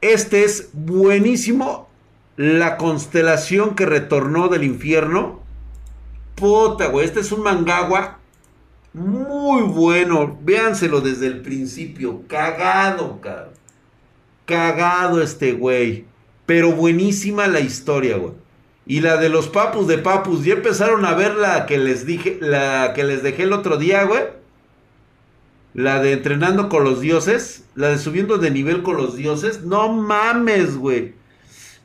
Este es buenísimo. La constelación que retornó del infierno. Puta, güey. Este es un mangagua muy bueno. Véanselo desde el principio. Cagado, cabrón. Cagado este güey. Pero buenísima la historia, güey. Y la de los papus de papus. ¿Ya empezaron a ver la que les dije, la que les dejé el otro día, güey? La de entrenando con los dioses. La de subiendo de nivel con los dioses. No mames, güey.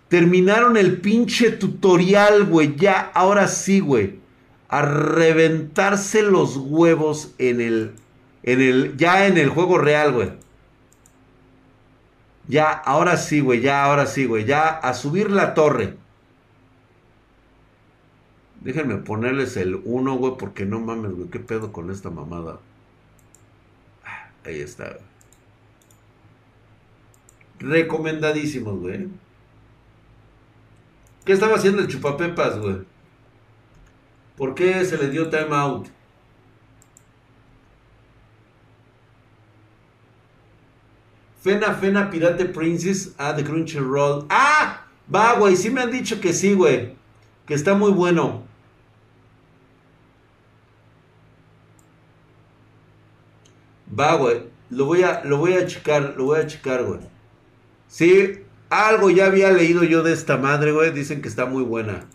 Terminaron el pinche tutorial, güey. Ya, ahora sí, güey. A reventarse los huevos en el. En el. Ya en el juego real, güey. Ya, ahora sí, güey, ya, ahora sí, güey, ya a subir la torre. Déjenme ponerles el 1, güey, porque no mames, güey, qué pedo con esta mamada. Ah, ahí está. Recomendadísimos, güey. ¿Qué estaba haciendo el chupapepas, güey? ¿Por qué se le dio time out? Fena Fena Pirate Princess ah, de Crunchyroll. ¡Ah! Va, güey, sí me han dicho que sí, güey. Que está muy bueno. Va, güey. Lo voy a, lo voy a checar, lo voy a checar, güey. Sí, algo ya había leído yo de esta madre, güey. Dicen que está muy buena.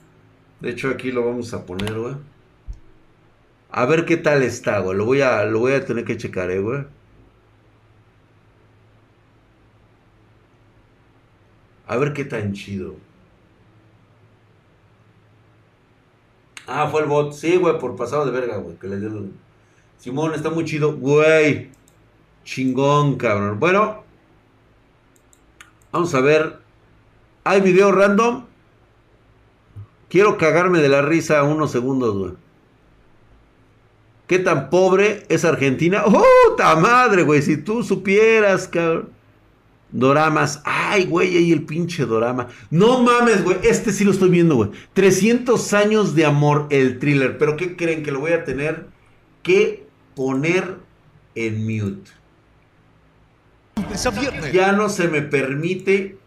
De hecho, aquí lo vamos a poner, güey. A ver qué tal está, güey. Lo voy a, lo voy a tener que checar, eh, güey. A ver qué tan chido. Ah, fue el bot. Sí, güey, por pasado de verga, güey. Que le dio. Simón, está muy chido. Güey. Chingón, cabrón. Bueno. Vamos a ver. ¿Hay video random? Quiero cagarme de la risa unos segundos, güey. ¿Qué tan pobre es Argentina? ¡Oh, ta madre, güey! Si tú supieras, cabrón. Doramas. Ay, güey, ahí el pinche dorama. No mames, güey. Este sí lo estoy viendo, güey. 300 años de amor, el thriller. Pero ¿qué creen? Que lo voy a tener que poner en mute. Ya no se me permite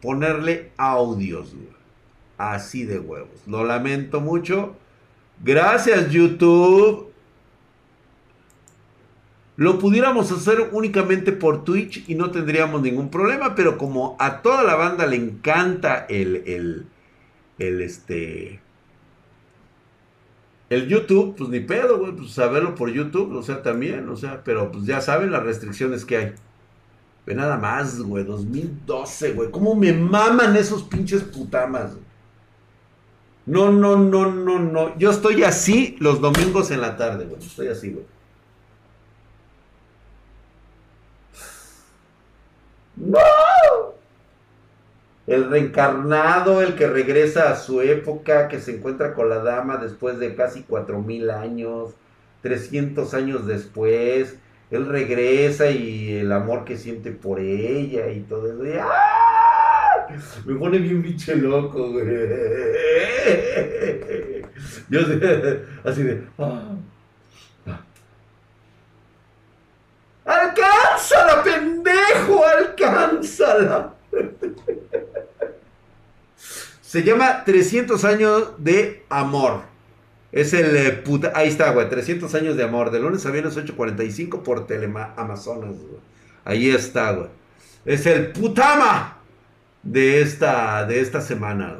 ponerle audios, güey. Así de huevos. Lo lamento mucho. Gracias, YouTube. Lo pudiéramos hacer únicamente por Twitch y no tendríamos ningún problema, pero como a toda la banda le encanta el, el, el este, el YouTube, pues ni pedo, güey, pues saberlo por YouTube, o sea, también, o sea, pero pues ya saben las restricciones que hay. Ve nada más, güey, 2012, güey, cómo me maman esos pinches putamas. No, no, no, no, no. Yo estoy así los domingos en la tarde, güey. Estoy así, güey. ¡No! El reencarnado, el que regresa a su época, que se encuentra con la dama después de casi cuatro mil años, 300 años después, él regresa y el amor que siente por ella y todo eso. ¡Ah! Me pone bien biche loco, güey. Yo así de... ¡ah! ¡Alcánzala, pendejo! ¡Alcánzala! Se llama 300 años de amor. Es el eh, puta. Ahí está, güey. 300 años de amor. De lunes a viernes 8.45 por Telema Amazonas. Ahí está, güey. Es el putama de esta, de esta semana.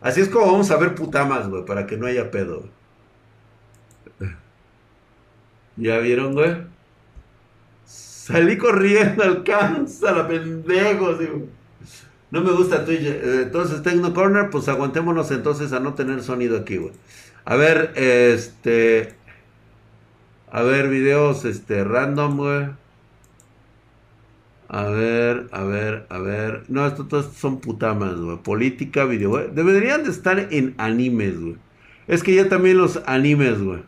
Así es como vamos a ver putamas, güey. Para que no haya pedo. *laughs* ¿Ya vieron, güey? *laughs* Salí corriendo, alcanza la pendejo. No me gusta Twitch. Eh, entonces, Tecno Corner, pues aguantémonos entonces a no tener sonido aquí, güey. A ver, este. A ver, videos, este, random, güey. A ver, a ver, a ver. No, estos todos son putamas, güey. Política, video, güey. Deberían de estar en animes, güey. Es que ya también los animes, güey.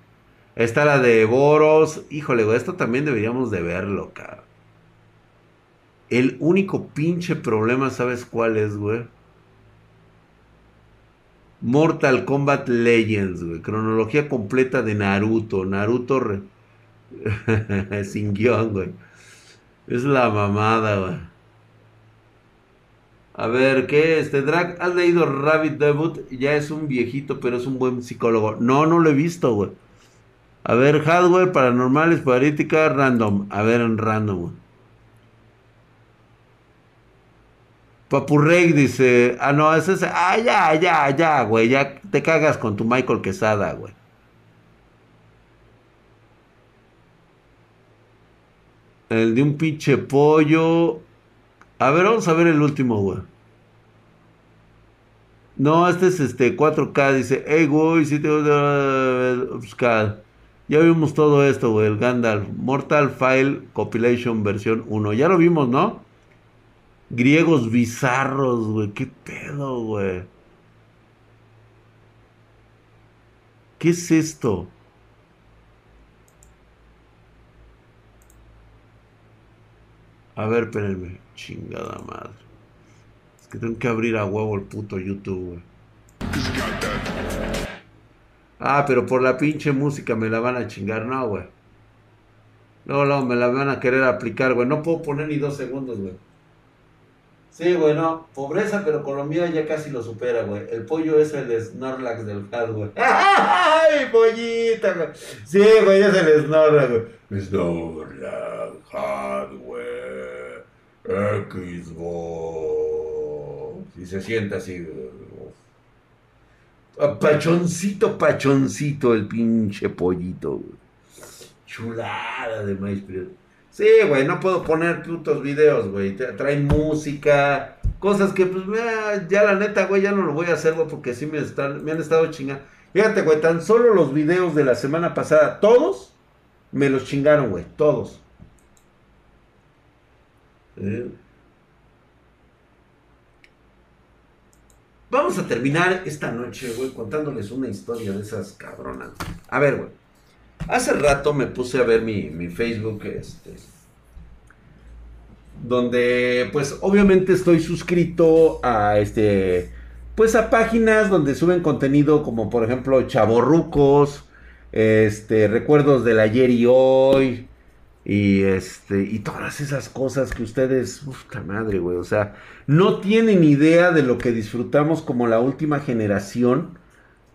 Está la de Boros. Híjole, güey, esto también deberíamos de verlo, cara. El único pinche problema, ¿sabes cuál es, güey? Mortal Kombat Legends, güey. Cronología completa de Naruto. Naruto *laughs* sin guion, güey. Es la mamada, güey. A ver, ¿qué? Este Drag, ¿has leído Rabbit Debut? Ya es un viejito, pero es un buen psicólogo. No, no lo he visto, güey. A ver, hardware, paranormales, parítica, random. A ver, en random. Papurrey dice, ah, no, es ese, ah, ya, ya, ya, güey, ya te cagas con tu Michael Quesada, güey. El de un pinche pollo. A ver, vamos a ver el último, güey. No, este es este 4K, dice, hey, güey, si te buscar. Ya vimos todo esto, güey, el Gandalf. Mortal File Compilation versión 1. Ya lo vimos, ¿no? Griegos bizarros, güey. ¿Qué pedo, güey? ¿Qué es esto? A ver, espérenme. Chingada madre. Es que tengo que abrir a huevo el puto YouTube, güey. Ah, pero por la pinche música me la van a chingar, no, güey. No, no, me la van a querer aplicar, güey. No puedo poner ni dos segundos, güey. Sí, bueno, pobreza, pero Colombia ya casi lo supera, güey. El pollo es el Snorlax del FAD, güey. *laughs* ¡Ay, pollita, güey! Sí, güey, es el Snorlax, güey. Snorlax, güey. Xbox. Y se sienta así, güey. Pachoncito, pachoncito, el pinche pollito, güey. Chulada de maíz Sí, güey, no puedo poner putos videos, güey. Traen música, cosas que, pues, ya la neta, güey, ya no lo voy a hacer, güey, porque sí me, están, me han estado chingando. Fíjate, güey, tan solo los videos de la semana pasada, todos me los chingaron, güey, todos. Vamos a terminar esta noche, güey, contándoles una historia de esas cabronas. A ver, güey. Hace rato me puse a ver mi, Facebook, este, donde pues obviamente estoy suscrito a este, pues a páginas donde suben contenido como por ejemplo Chaborrucos, este, recuerdos del ayer y hoy, y este, y todas esas cosas que ustedes, puta madre, güey, o sea, no tienen idea de lo que disfrutamos como la última generación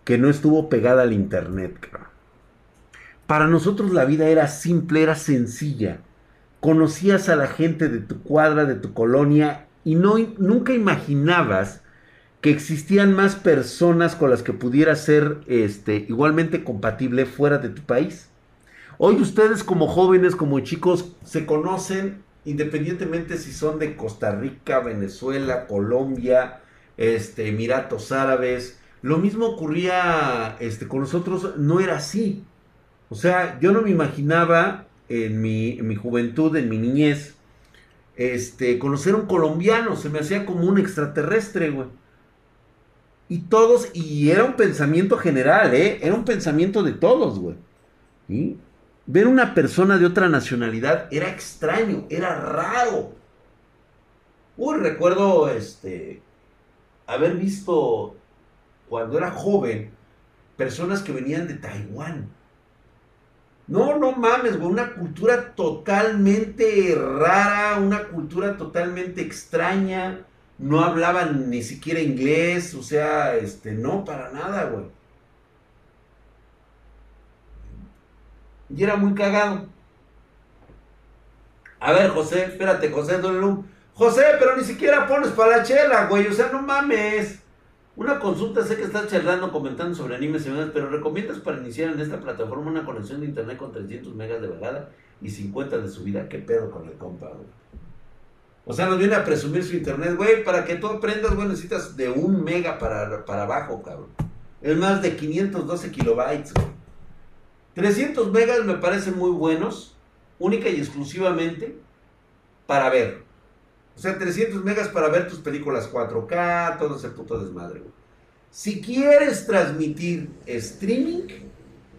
que no estuvo pegada al internet. Para nosotros la vida era simple, era sencilla. Conocías a la gente de tu cuadra, de tu colonia, y no, nunca imaginabas que existían más personas con las que pudieras ser este, igualmente compatible fuera de tu país. Hoy ustedes como jóvenes, como chicos, se conocen independientemente si son de Costa Rica, Venezuela, Colombia, este, Emiratos Árabes. Lo mismo ocurría este, con nosotros, no era así. O sea, yo no me imaginaba en mi, juventud, en mi niñez, este, conocer un colombiano, se me hacía como un extraterrestre, güey. Y todos, y era un pensamiento general, ¿eh? Era un pensamiento de todos, güey. Ver una persona de otra nacionalidad era extraño, era raro. Uy, recuerdo, este, haber visto cuando era joven personas que venían de Taiwán. No, no mames, güey, una cultura totalmente rara, una cultura totalmente extraña. No hablaban ni siquiera inglés, o sea, este, no, para nada, güey. Y era muy cagado. A ver, José, espérate, José, José, pero ni siquiera pones para la chela, güey, o sea, no mames. Una consulta, sé que estás charlando, comentando sobre animes y demás, pero ¿recomiendas para iniciar en esta plataforma una conexión de internet con 300 megas de bajada y 50 de subida? ¿Qué pedo con el compa, güey? O sea, nos viene a presumir su internet, güey, para que tú aprendas, güey, necesitas de un mega para, para abajo, cabrón. Es más de 512 kilobytes, güey. 300 megas me parecen muy buenos, única y exclusivamente para ver. O sea, 300 megas para ver tus películas 4K, todo ese puto desmadre, Si quieres transmitir streaming,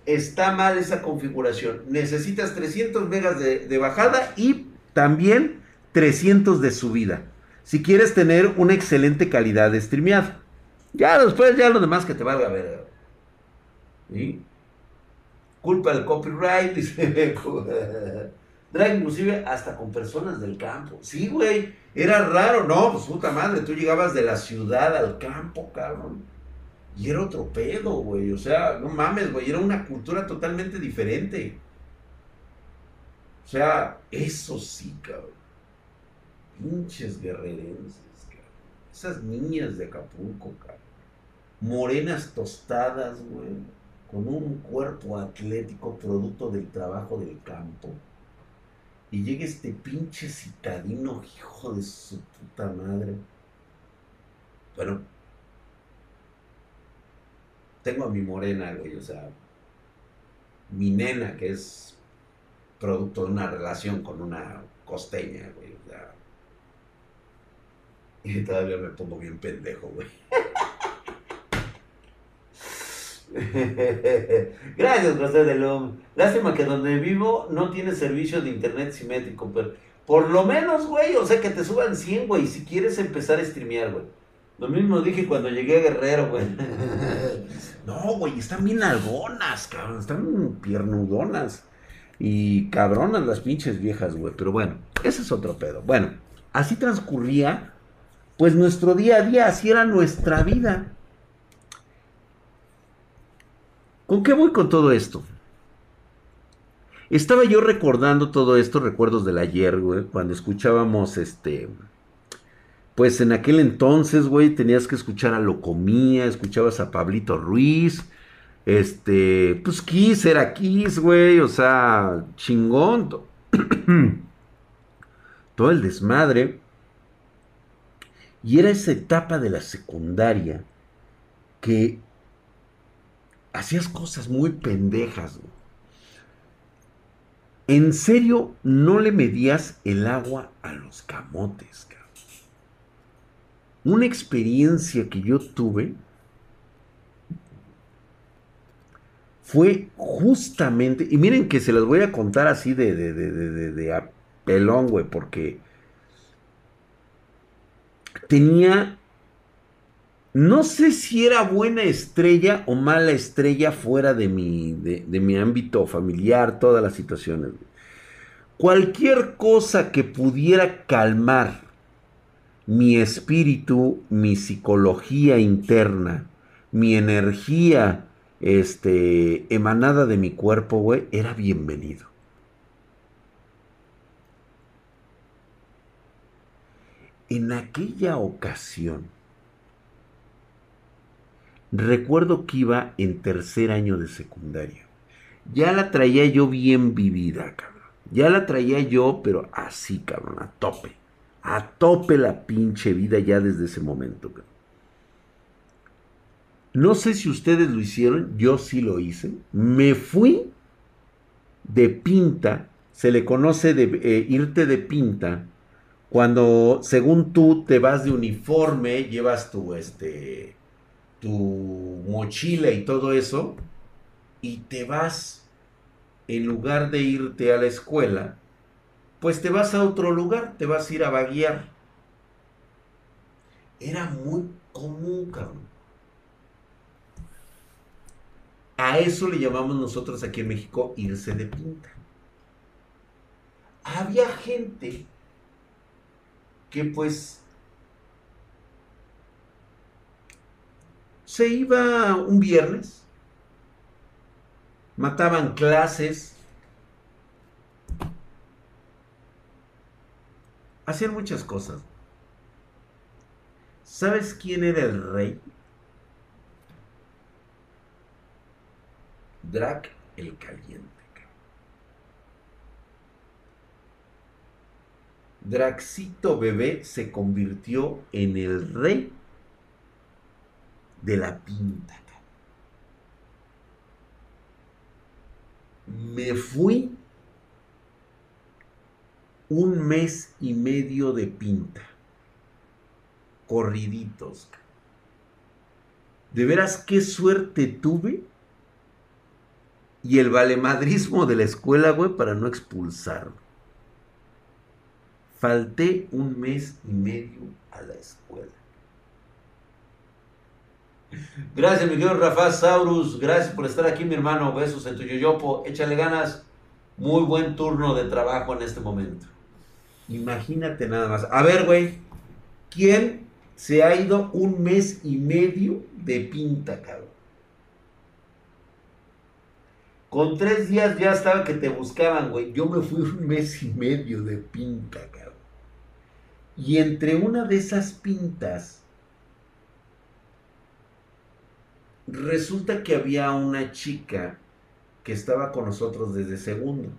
está mal esa configuración. Necesitas 300 megas de, bajada y también 300 de subida. Si quieres tener una excelente calidad de streameado. Ya después, ya lo demás que te valga ver. ¿Sí? Culpa del copyright, *laughs* dice. Drag inclusive hasta con personas del campo. Sí, güey. Era raro, no, pues puta madre, tú llegabas de la ciudad al campo, cabrón. Y era otro pedo, güey. O sea, no mames, güey. Era una cultura totalmente diferente. O sea, eso sí, cabrón. Pinches guerrerenses, cabrón. Esas niñas de Acapulco, cabrón. Morenas tostadas, güey. Con un cuerpo atlético producto del trabajo del campo. Y llega este pinche citadino, hijo de su puta madre. Bueno, tengo a mi morena, güey, o sea, mi nena, que es producto de una relación con una costeña, güey, o sea. *laughs* Y todavía me pongo bien pendejo, güey. *laughs* Gracias, José de Lom. Lástima que donde vivo no tiene servicio de internet simétrico, pero por lo menos, güey, o sea, que te suban 100, güey, si quieres empezar a streamear, güey. Lo mismo dije cuando llegué a Guerrero, güey. *laughs* No, güey, están bien algonas, cabrón, están piernudonas. Y cabronas las pinches viejas, güey. Pero bueno, ese es otro pedo. Bueno, así transcurría, pues nuestro día a día, así era nuestra vida. ¿Con qué voy con todo esto? Estaba yo recordando todo esto, recuerdos del ayer, güey, cuando escuchábamos este. Pues en aquel entonces, güey, tenías que escuchar a Locomía, escuchabas a Pablito Ruiz, este, pues Kiss era Kiss, güey, o sea, chingón. *coughs* Todo el desmadre. Y era esa etapa de la secundaria que hacías cosas muy pendejas. En serio, no le medías el agua a los camotes. Una experiencia que yo tuve fue justamente, y miren que se las voy a contar así de, de, de, de, de apelón, güey, porque tenía no sé si era buena estrella o mala estrella fuera de mi, de, mi ámbito familiar, todas las situaciones. Cualquier cosa que pudiera calmar mi espíritu, mi psicología interna, mi energía este, emanada de mi cuerpo, güey, era bienvenido. En aquella ocasión, Recuerdo que iba en tercer año de secundaria. Ya la traía yo bien vivida, cabrón. Ya la traía yo, pero así, cabrón, a tope. A tope la pinche vida ya desde ese momento, cabrón. No sé si ustedes lo hicieron, yo sí lo hice. Me fui de pinta, se le conoce de eh, irte de pinta, cuando según tú te vas de uniforme, llevas tu, este, tu mochila y todo eso, y te vas, en lugar de irte a la escuela, pues te vas a otro lugar, te vas a ir a vaguear. Era muy común, cabrón. A eso le llamamos nosotros aquí en México irse de pinta. Había gente que pues se iba un viernes, mataban clases, hacían muchas cosas. ¿Sabes quién era el rey? Drac el Caliente. Draxito bebé se convirtió en el rey de la pinta. Me fui un mes y medio de pinta. Corriditos. De veras qué suerte tuve. Y el valemadrismo de la escuela, güey, para no expulsarlo. Falté un mes y medio a la escuela. Gracias, mi querido Rafa Saurus. Gracias por estar aquí, mi hermano. Besos en tu yoyopo. Échale ganas. Muy buen turno de trabajo en este momento. Imagínate nada más. A ver, güey. ¿Quién se ha ido un mes y medio de pinta, cabrón? Con tres días ya estaba que te buscaban, güey. Yo me fui un mes y medio de pinta, cabrón. Y entre una de esas pintas, resulta que había una chica que estaba con nosotros desde segundo.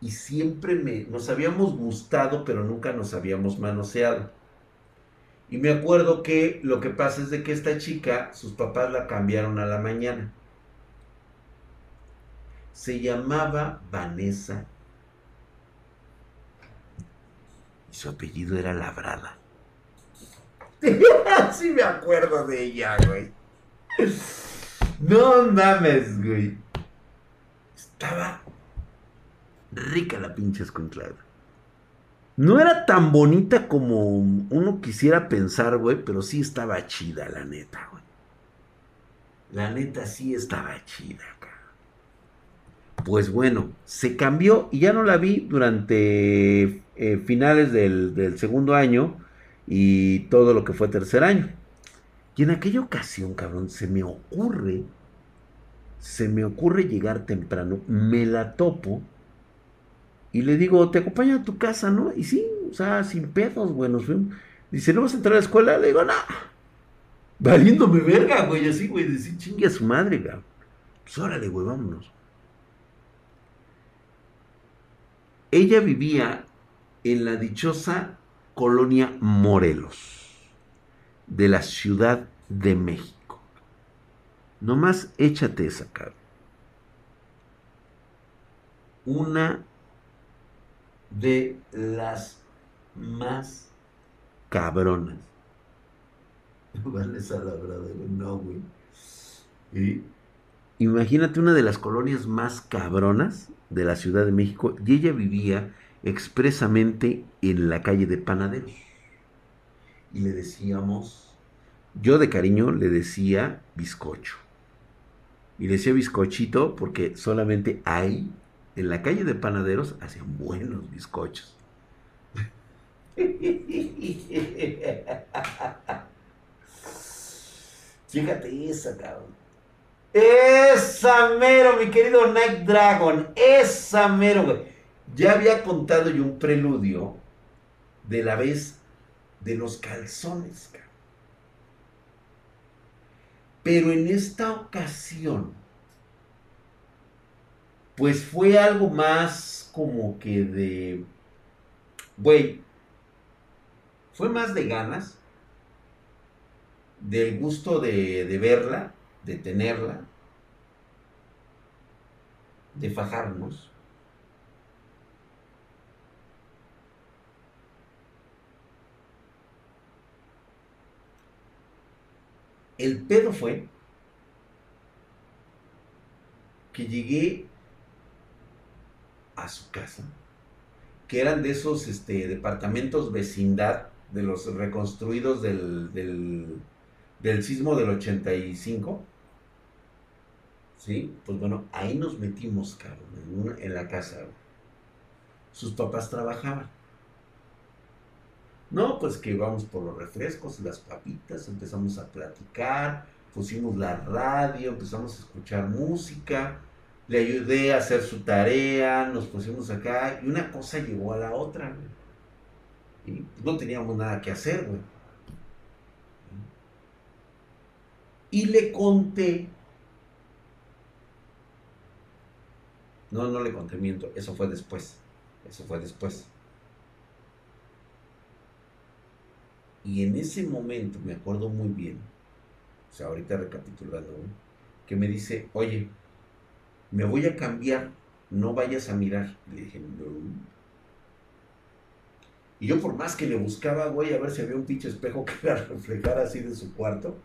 Y siempre me, nos habíamos gustado, pero nunca nos habíamos manoseado. Y me acuerdo que lo que pasa es de que esta chica, sus papás la cambiaron a la mañana. Se llamaba Vanessa. Y su apellido era Labrada. *laughs* sí me acuerdo de ella, güey. *laughs* No mames, güey. Estaba rica la pinche escunclada. No era tan bonita como uno quisiera pensar, güey, pero sí estaba chida, la neta, güey. La neta sí estaba chida, Pues bueno, se cambió y ya no la vi durante eh, finales del segundo año y todo lo que fue tercer año. Y en aquella ocasión, cabrón, se me ocurre, se me ocurre llegar temprano, me la topo y le digo, te acompaño a tu casa, ¿no? Y sí, o sea, sin pedos, güey, nos fuimos. Dice, ¿no vas a entrar a la escuela? Le digo, no. Valiéndome verga, güey, así, güey, decir, chingue a su madre, cabrón. Pues órale, güey, vámonos. Ella vivía en la dichosa colonia Morelos de la Ciudad de México. Nomás échate esa cara. Una de las más cabronas. *laughs* Vale esa labrada, no, güey. Y imagínate una de las colonias más cabronas de la Ciudad de México y ella vivía expresamente en la calle de Panaderos y le decíamos, yo de cariño le decía bizcocho. Y le decía bizcochito porque solamente ahí, en la calle de panaderos, hacían buenos bizcochos. *laughs* Fíjate esa, cabrón. Esa mero, mi querido Night Dragon. Esa mero, güey. Ya había contado yo un preludio de la vez de los calzones. Pero en esta ocasión, pues fue algo más como que de, güey, fue más de ganas, del gusto de, de verla, de tenerla, de fajarnos. El pedo fue que llegué a su casa, que eran de esos este, departamentos vecindad, de los reconstruidos del, del, sismo del 85. ¿Sí? Pues bueno, ahí nos metimos, cabrón, en, en la casa. Sus papás trabajaban. No, pues que vamos por los refrescos, las papitas, empezamos a platicar, pusimos la radio, empezamos a escuchar música, le ayudé a hacer su tarea, nos pusimos acá y una cosa llegó a la otra, Y no teníamos nada que hacer, güey. Y le conté. No, no le conté, miento. Eso fue después. Eso fue después. Y en ese momento, me acuerdo muy bien, o sea, ahorita recapitulando, que me dice, oye, me voy a cambiar, no vayas a mirar. Le dije, no. Y yo por más que le buscaba, güey, a ver si había un pinche espejo que la *laughs* reflejara así de su cuarto,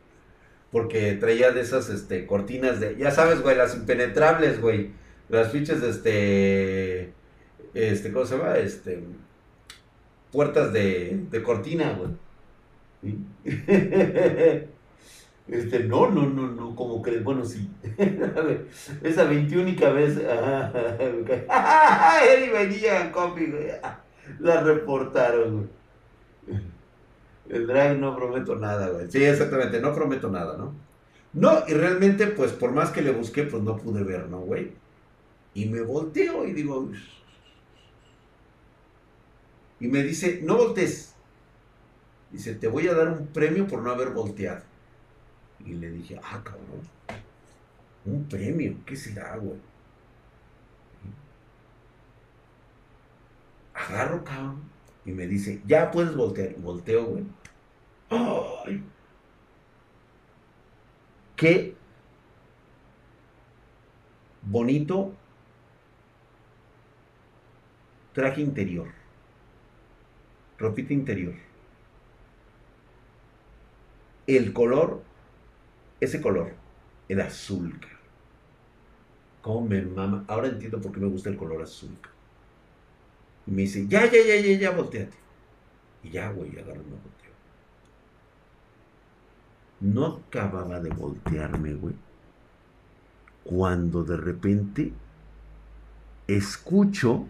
porque traía de esas este, cortinas de, ya sabes, güey, las impenetrables, güey, las pinches, este, este, ¿cómo se llama? Este, puertas de, de cortina, güey. *laughs* Este, no, no, no, no, como crees, bueno, sí. *laughs* Esa veintiúnica vez, *laughs* Él venía conmigo, la reportaron, güey. El drag no prometo nada, güey. Sí, exactamente, no prometo nada, ¿no? No, y realmente, pues, por más que le busqué, pues no pude ver, ¿no, güey? Y me volteo y digo, y me dice, no voltees. Dice, te voy a dar un premio por no haber volteado. Y le dije, ah, cabrón, un premio, ¿qué será, güey? Agarro, cabrón, y me dice, ya puedes voltear. Y volteo, güey. ¡Ay! Qué bonito traje interior. Ropita interior. El color ese color, el azul, ¿Cómo me mama? Ahora entiendo por qué me gusta el color azul. Y me dice, ya, ya, ya, ya, ya, volteate. Y ya, güey, agarro un volteo. No acababa de voltearme, güey. Cuando de repente escucho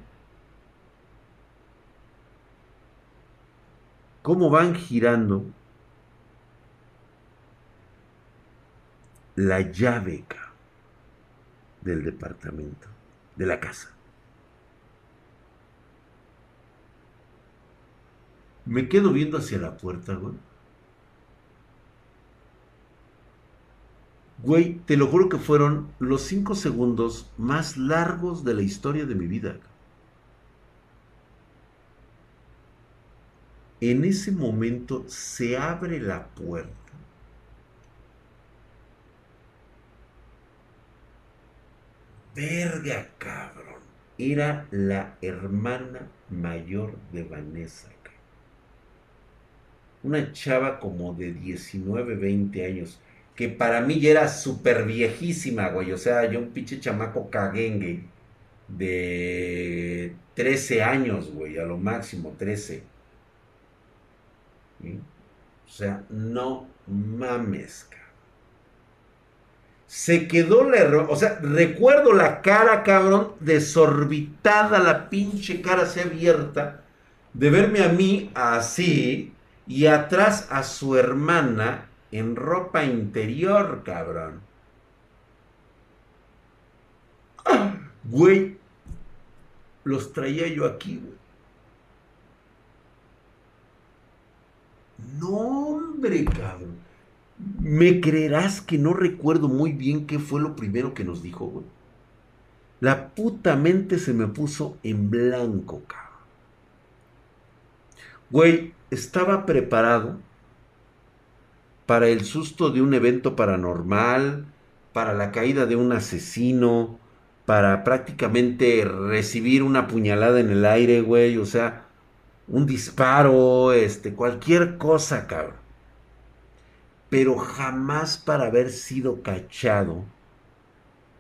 cómo van girando la llave del departamento, de la casa. Me quedo viendo hacia la puerta, güey. Güey, te lo juro que fueron los cinco segundos más largos de la historia de mi vida. En ese momento se abre la puerta Verga, cabrón. Era la hermana mayor de Vanessa. Una chava como de 19, 20 años. Que para mí ya era súper viejísima, güey. O sea, yo un pinche chamaco caguengue. De 13 años, güey. A lo máximo, 13. O sea, no mames, cabrón se quedó la error. O sea, recuerdo la cara, cabrón, desorbitada, la pinche cara así abierta, de verme a mí así y atrás a su hermana en ropa interior, cabrón. güey, los traía yo aquí, güey. No, hombre, cabrón. ¿Me creerás que no recuerdo muy bien qué fue lo primero que nos dijo, güey? La puta mente se me puso en blanco, cabrón. Güey, estaba preparado para el susto de un evento paranormal, para la caída de un asesino, para prácticamente recibir una puñalada en el aire, güey, o sea, un disparo, este, cualquier cosa, cabrón pero jamás para haber sido cachado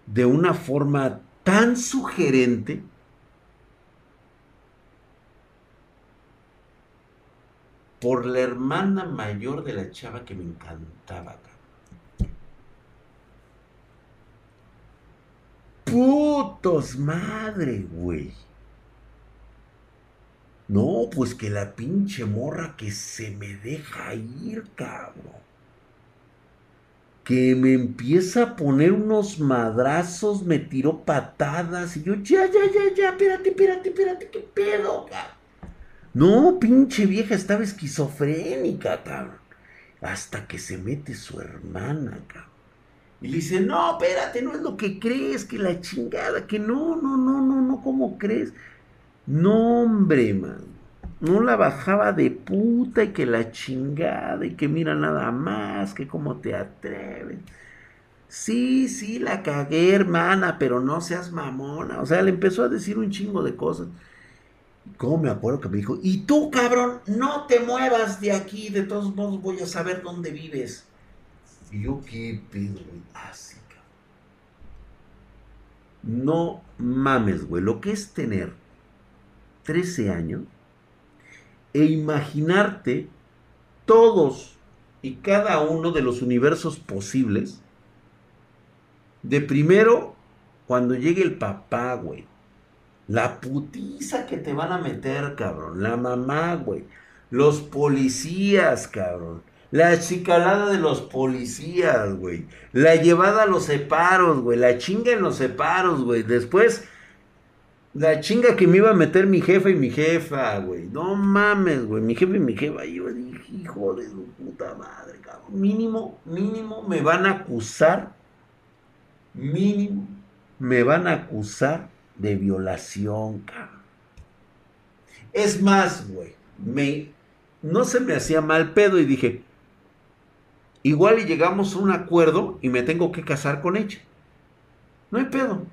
de una forma tan sugerente por la hermana mayor de la chava que me encantaba. Putos madre, güey. No, pues que la pinche morra que se me deja ir, cabrón que me empieza a poner unos madrazos, me tiró patadas y yo, ya, ya, ya, ya, espérate, espérate, espérate, qué pedo, cabrón. No, pinche vieja, estaba esquizofrénica, cabrón. Hasta que se mete su hermana, cabrón. Y le dice, no, espérate, no es lo que crees, que la chingada, que no, no, no, no, no, ¿cómo crees? No, hombre, man no la bajaba de puta y que la chingada y que mira nada más, que cómo te atreves. Sí, sí, la cagué, hermana, pero no seas mamona. O sea, le empezó a decir un chingo de cosas. ¿Cómo me acuerdo que me dijo? Y tú, cabrón, no te muevas de aquí, de todos modos voy a saber dónde vives. Y yo, ¿qué pedo, Así, cabrón. No mames, güey. Lo que es tener 13 años e imaginarte todos y cada uno de los universos posibles. De primero, cuando llegue el papá, güey. La putiza que te van a meter, cabrón. La mamá, güey. Los policías, cabrón. La chicalada de los policías, güey. La llevada a los separos, güey. La chinga en los separos, güey. Después, la chinga que me iba a meter mi jefe y mi jefa, güey. No mames, güey. Mi jefe y mi jefa. Yo dije, hijo de su puta madre, cabrón. Mínimo, mínimo me van a acusar. Mínimo me van a acusar de violación, cabrón. Es más, güey, me, no se me hacía mal pedo y dije, igual y llegamos a un acuerdo y me tengo que casar con ella. No hay pedo.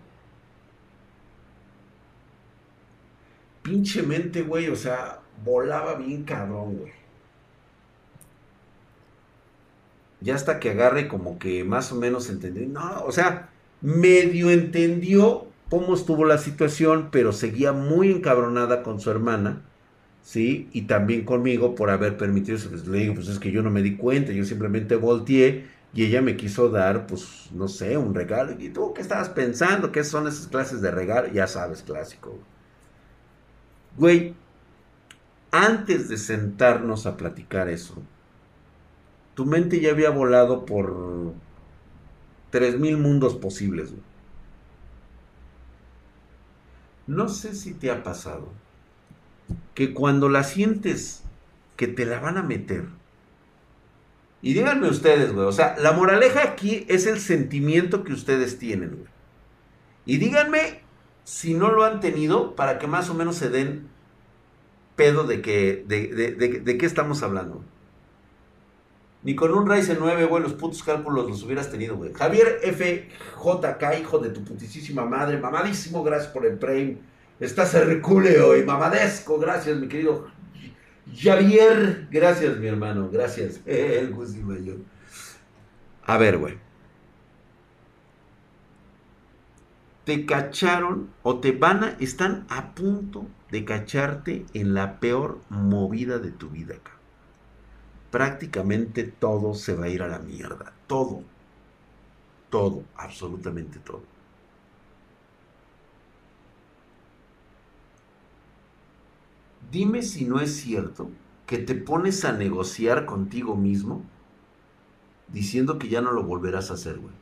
Pinche mente, güey, o sea, volaba bien cabrón, güey. Ya hasta que agarre como que más o menos entendí. No, o sea, medio entendió cómo estuvo la situación, pero seguía muy encabronada con su hermana, ¿sí? Y también conmigo por haber permitido eso. Pues, le digo, pues es que yo no me di cuenta, yo simplemente volteé y ella me quiso dar, pues, no sé, un regalo. ¿Y tú qué estabas pensando? ¿Qué son esas clases de regalo? Ya sabes, clásico. Güey, antes de sentarnos a platicar eso, tu mente ya había volado por tres mil mundos posibles, güey. No sé si te ha pasado que cuando la sientes que te la van a meter, y díganme ustedes, güey, o sea, la moraleja aquí es el sentimiento que ustedes tienen, güey. Y díganme si no lo han tenido para que más o menos se den pedo de, que, de, qué estamos hablando. Ni con un Ryzen 9, güey, los putos cálculos los hubieras tenido, güey. Javier FJK, hijo de tu putísima madre, mamadísimo, gracias por el frame. Estás hercúleo y mamadesco, gracias, mi querido Javier. Gracias, mi hermano, gracias. *laughs* El mayor. A ver, güey. Te cacharon o te van a, están a punto de cacharte en la peor movida de tu vida, cabrón prácticamente todo se va a ir a la mierda. Todo. Todo, absolutamente todo. Dime si no es cierto que te pones a negociar contigo mismo diciendo que ya no lo volverás a hacer, güey.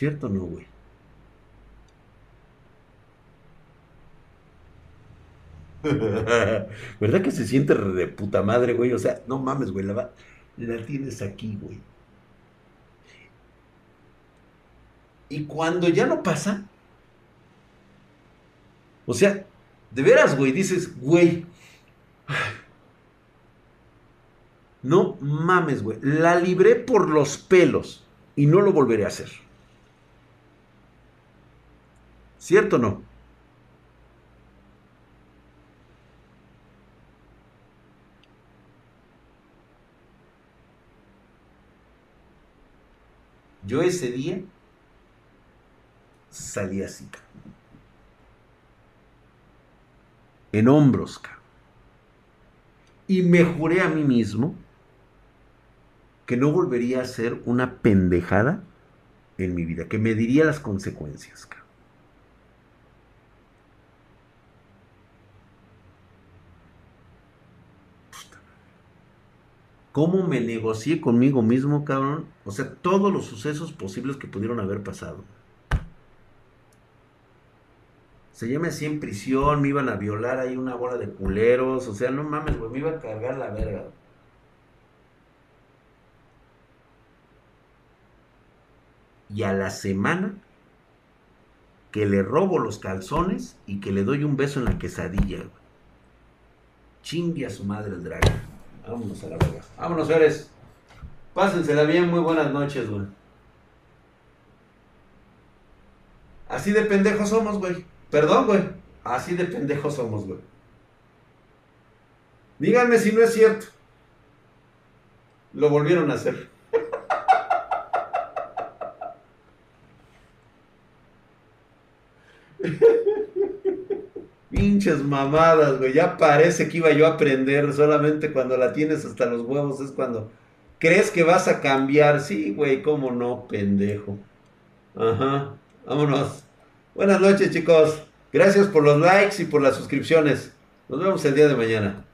¿Cierto o no, güey? *laughs* ¿Verdad que se siente de puta madre, güey? O sea, no mames, güey, la, la tienes aquí, güey. Y cuando ya no pasa, o sea, de veras, güey, dices, güey, *sighs* no mames, güey, la libré por los pelos y no lo volveré a hacer. ¿Cierto o no? Yo ese día salí así, en hombros, y me juré a mí mismo que no volvería a hacer una pendejada en mi vida, que me diría las consecuencias. Cómo me negocié conmigo mismo, cabrón. O sea, todos los sucesos posibles que pudieron haber pasado. Se llama así en prisión, me iban a violar ahí una bola de culeros. O sea, no mames, güey, me iba a cargar la verga. Y a la semana que le robo los calzones y que le doy un beso en la quesadilla, güey. Chingue a su madre el dragón. Vámonos a la verga. Vámonos, señores. Pásensela bien, muy buenas noches, güey. Así de pendejos somos, güey. Perdón, güey. Así de pendejos somos, güey. Díganme si no es cierto. Lo volvieron a hacer. Pinches mamadas, güey. Ya parece que iba yo a aprender. Solamente cuando la tienes hasta los huevos es cuando crees que vas a cambiar. Sí, güey, cómo no, pendejo. Ajá. Vámonos. Buenas noches, chicos. Gracias por los likes y por las suscripciones. Nos vemos el día de mañana.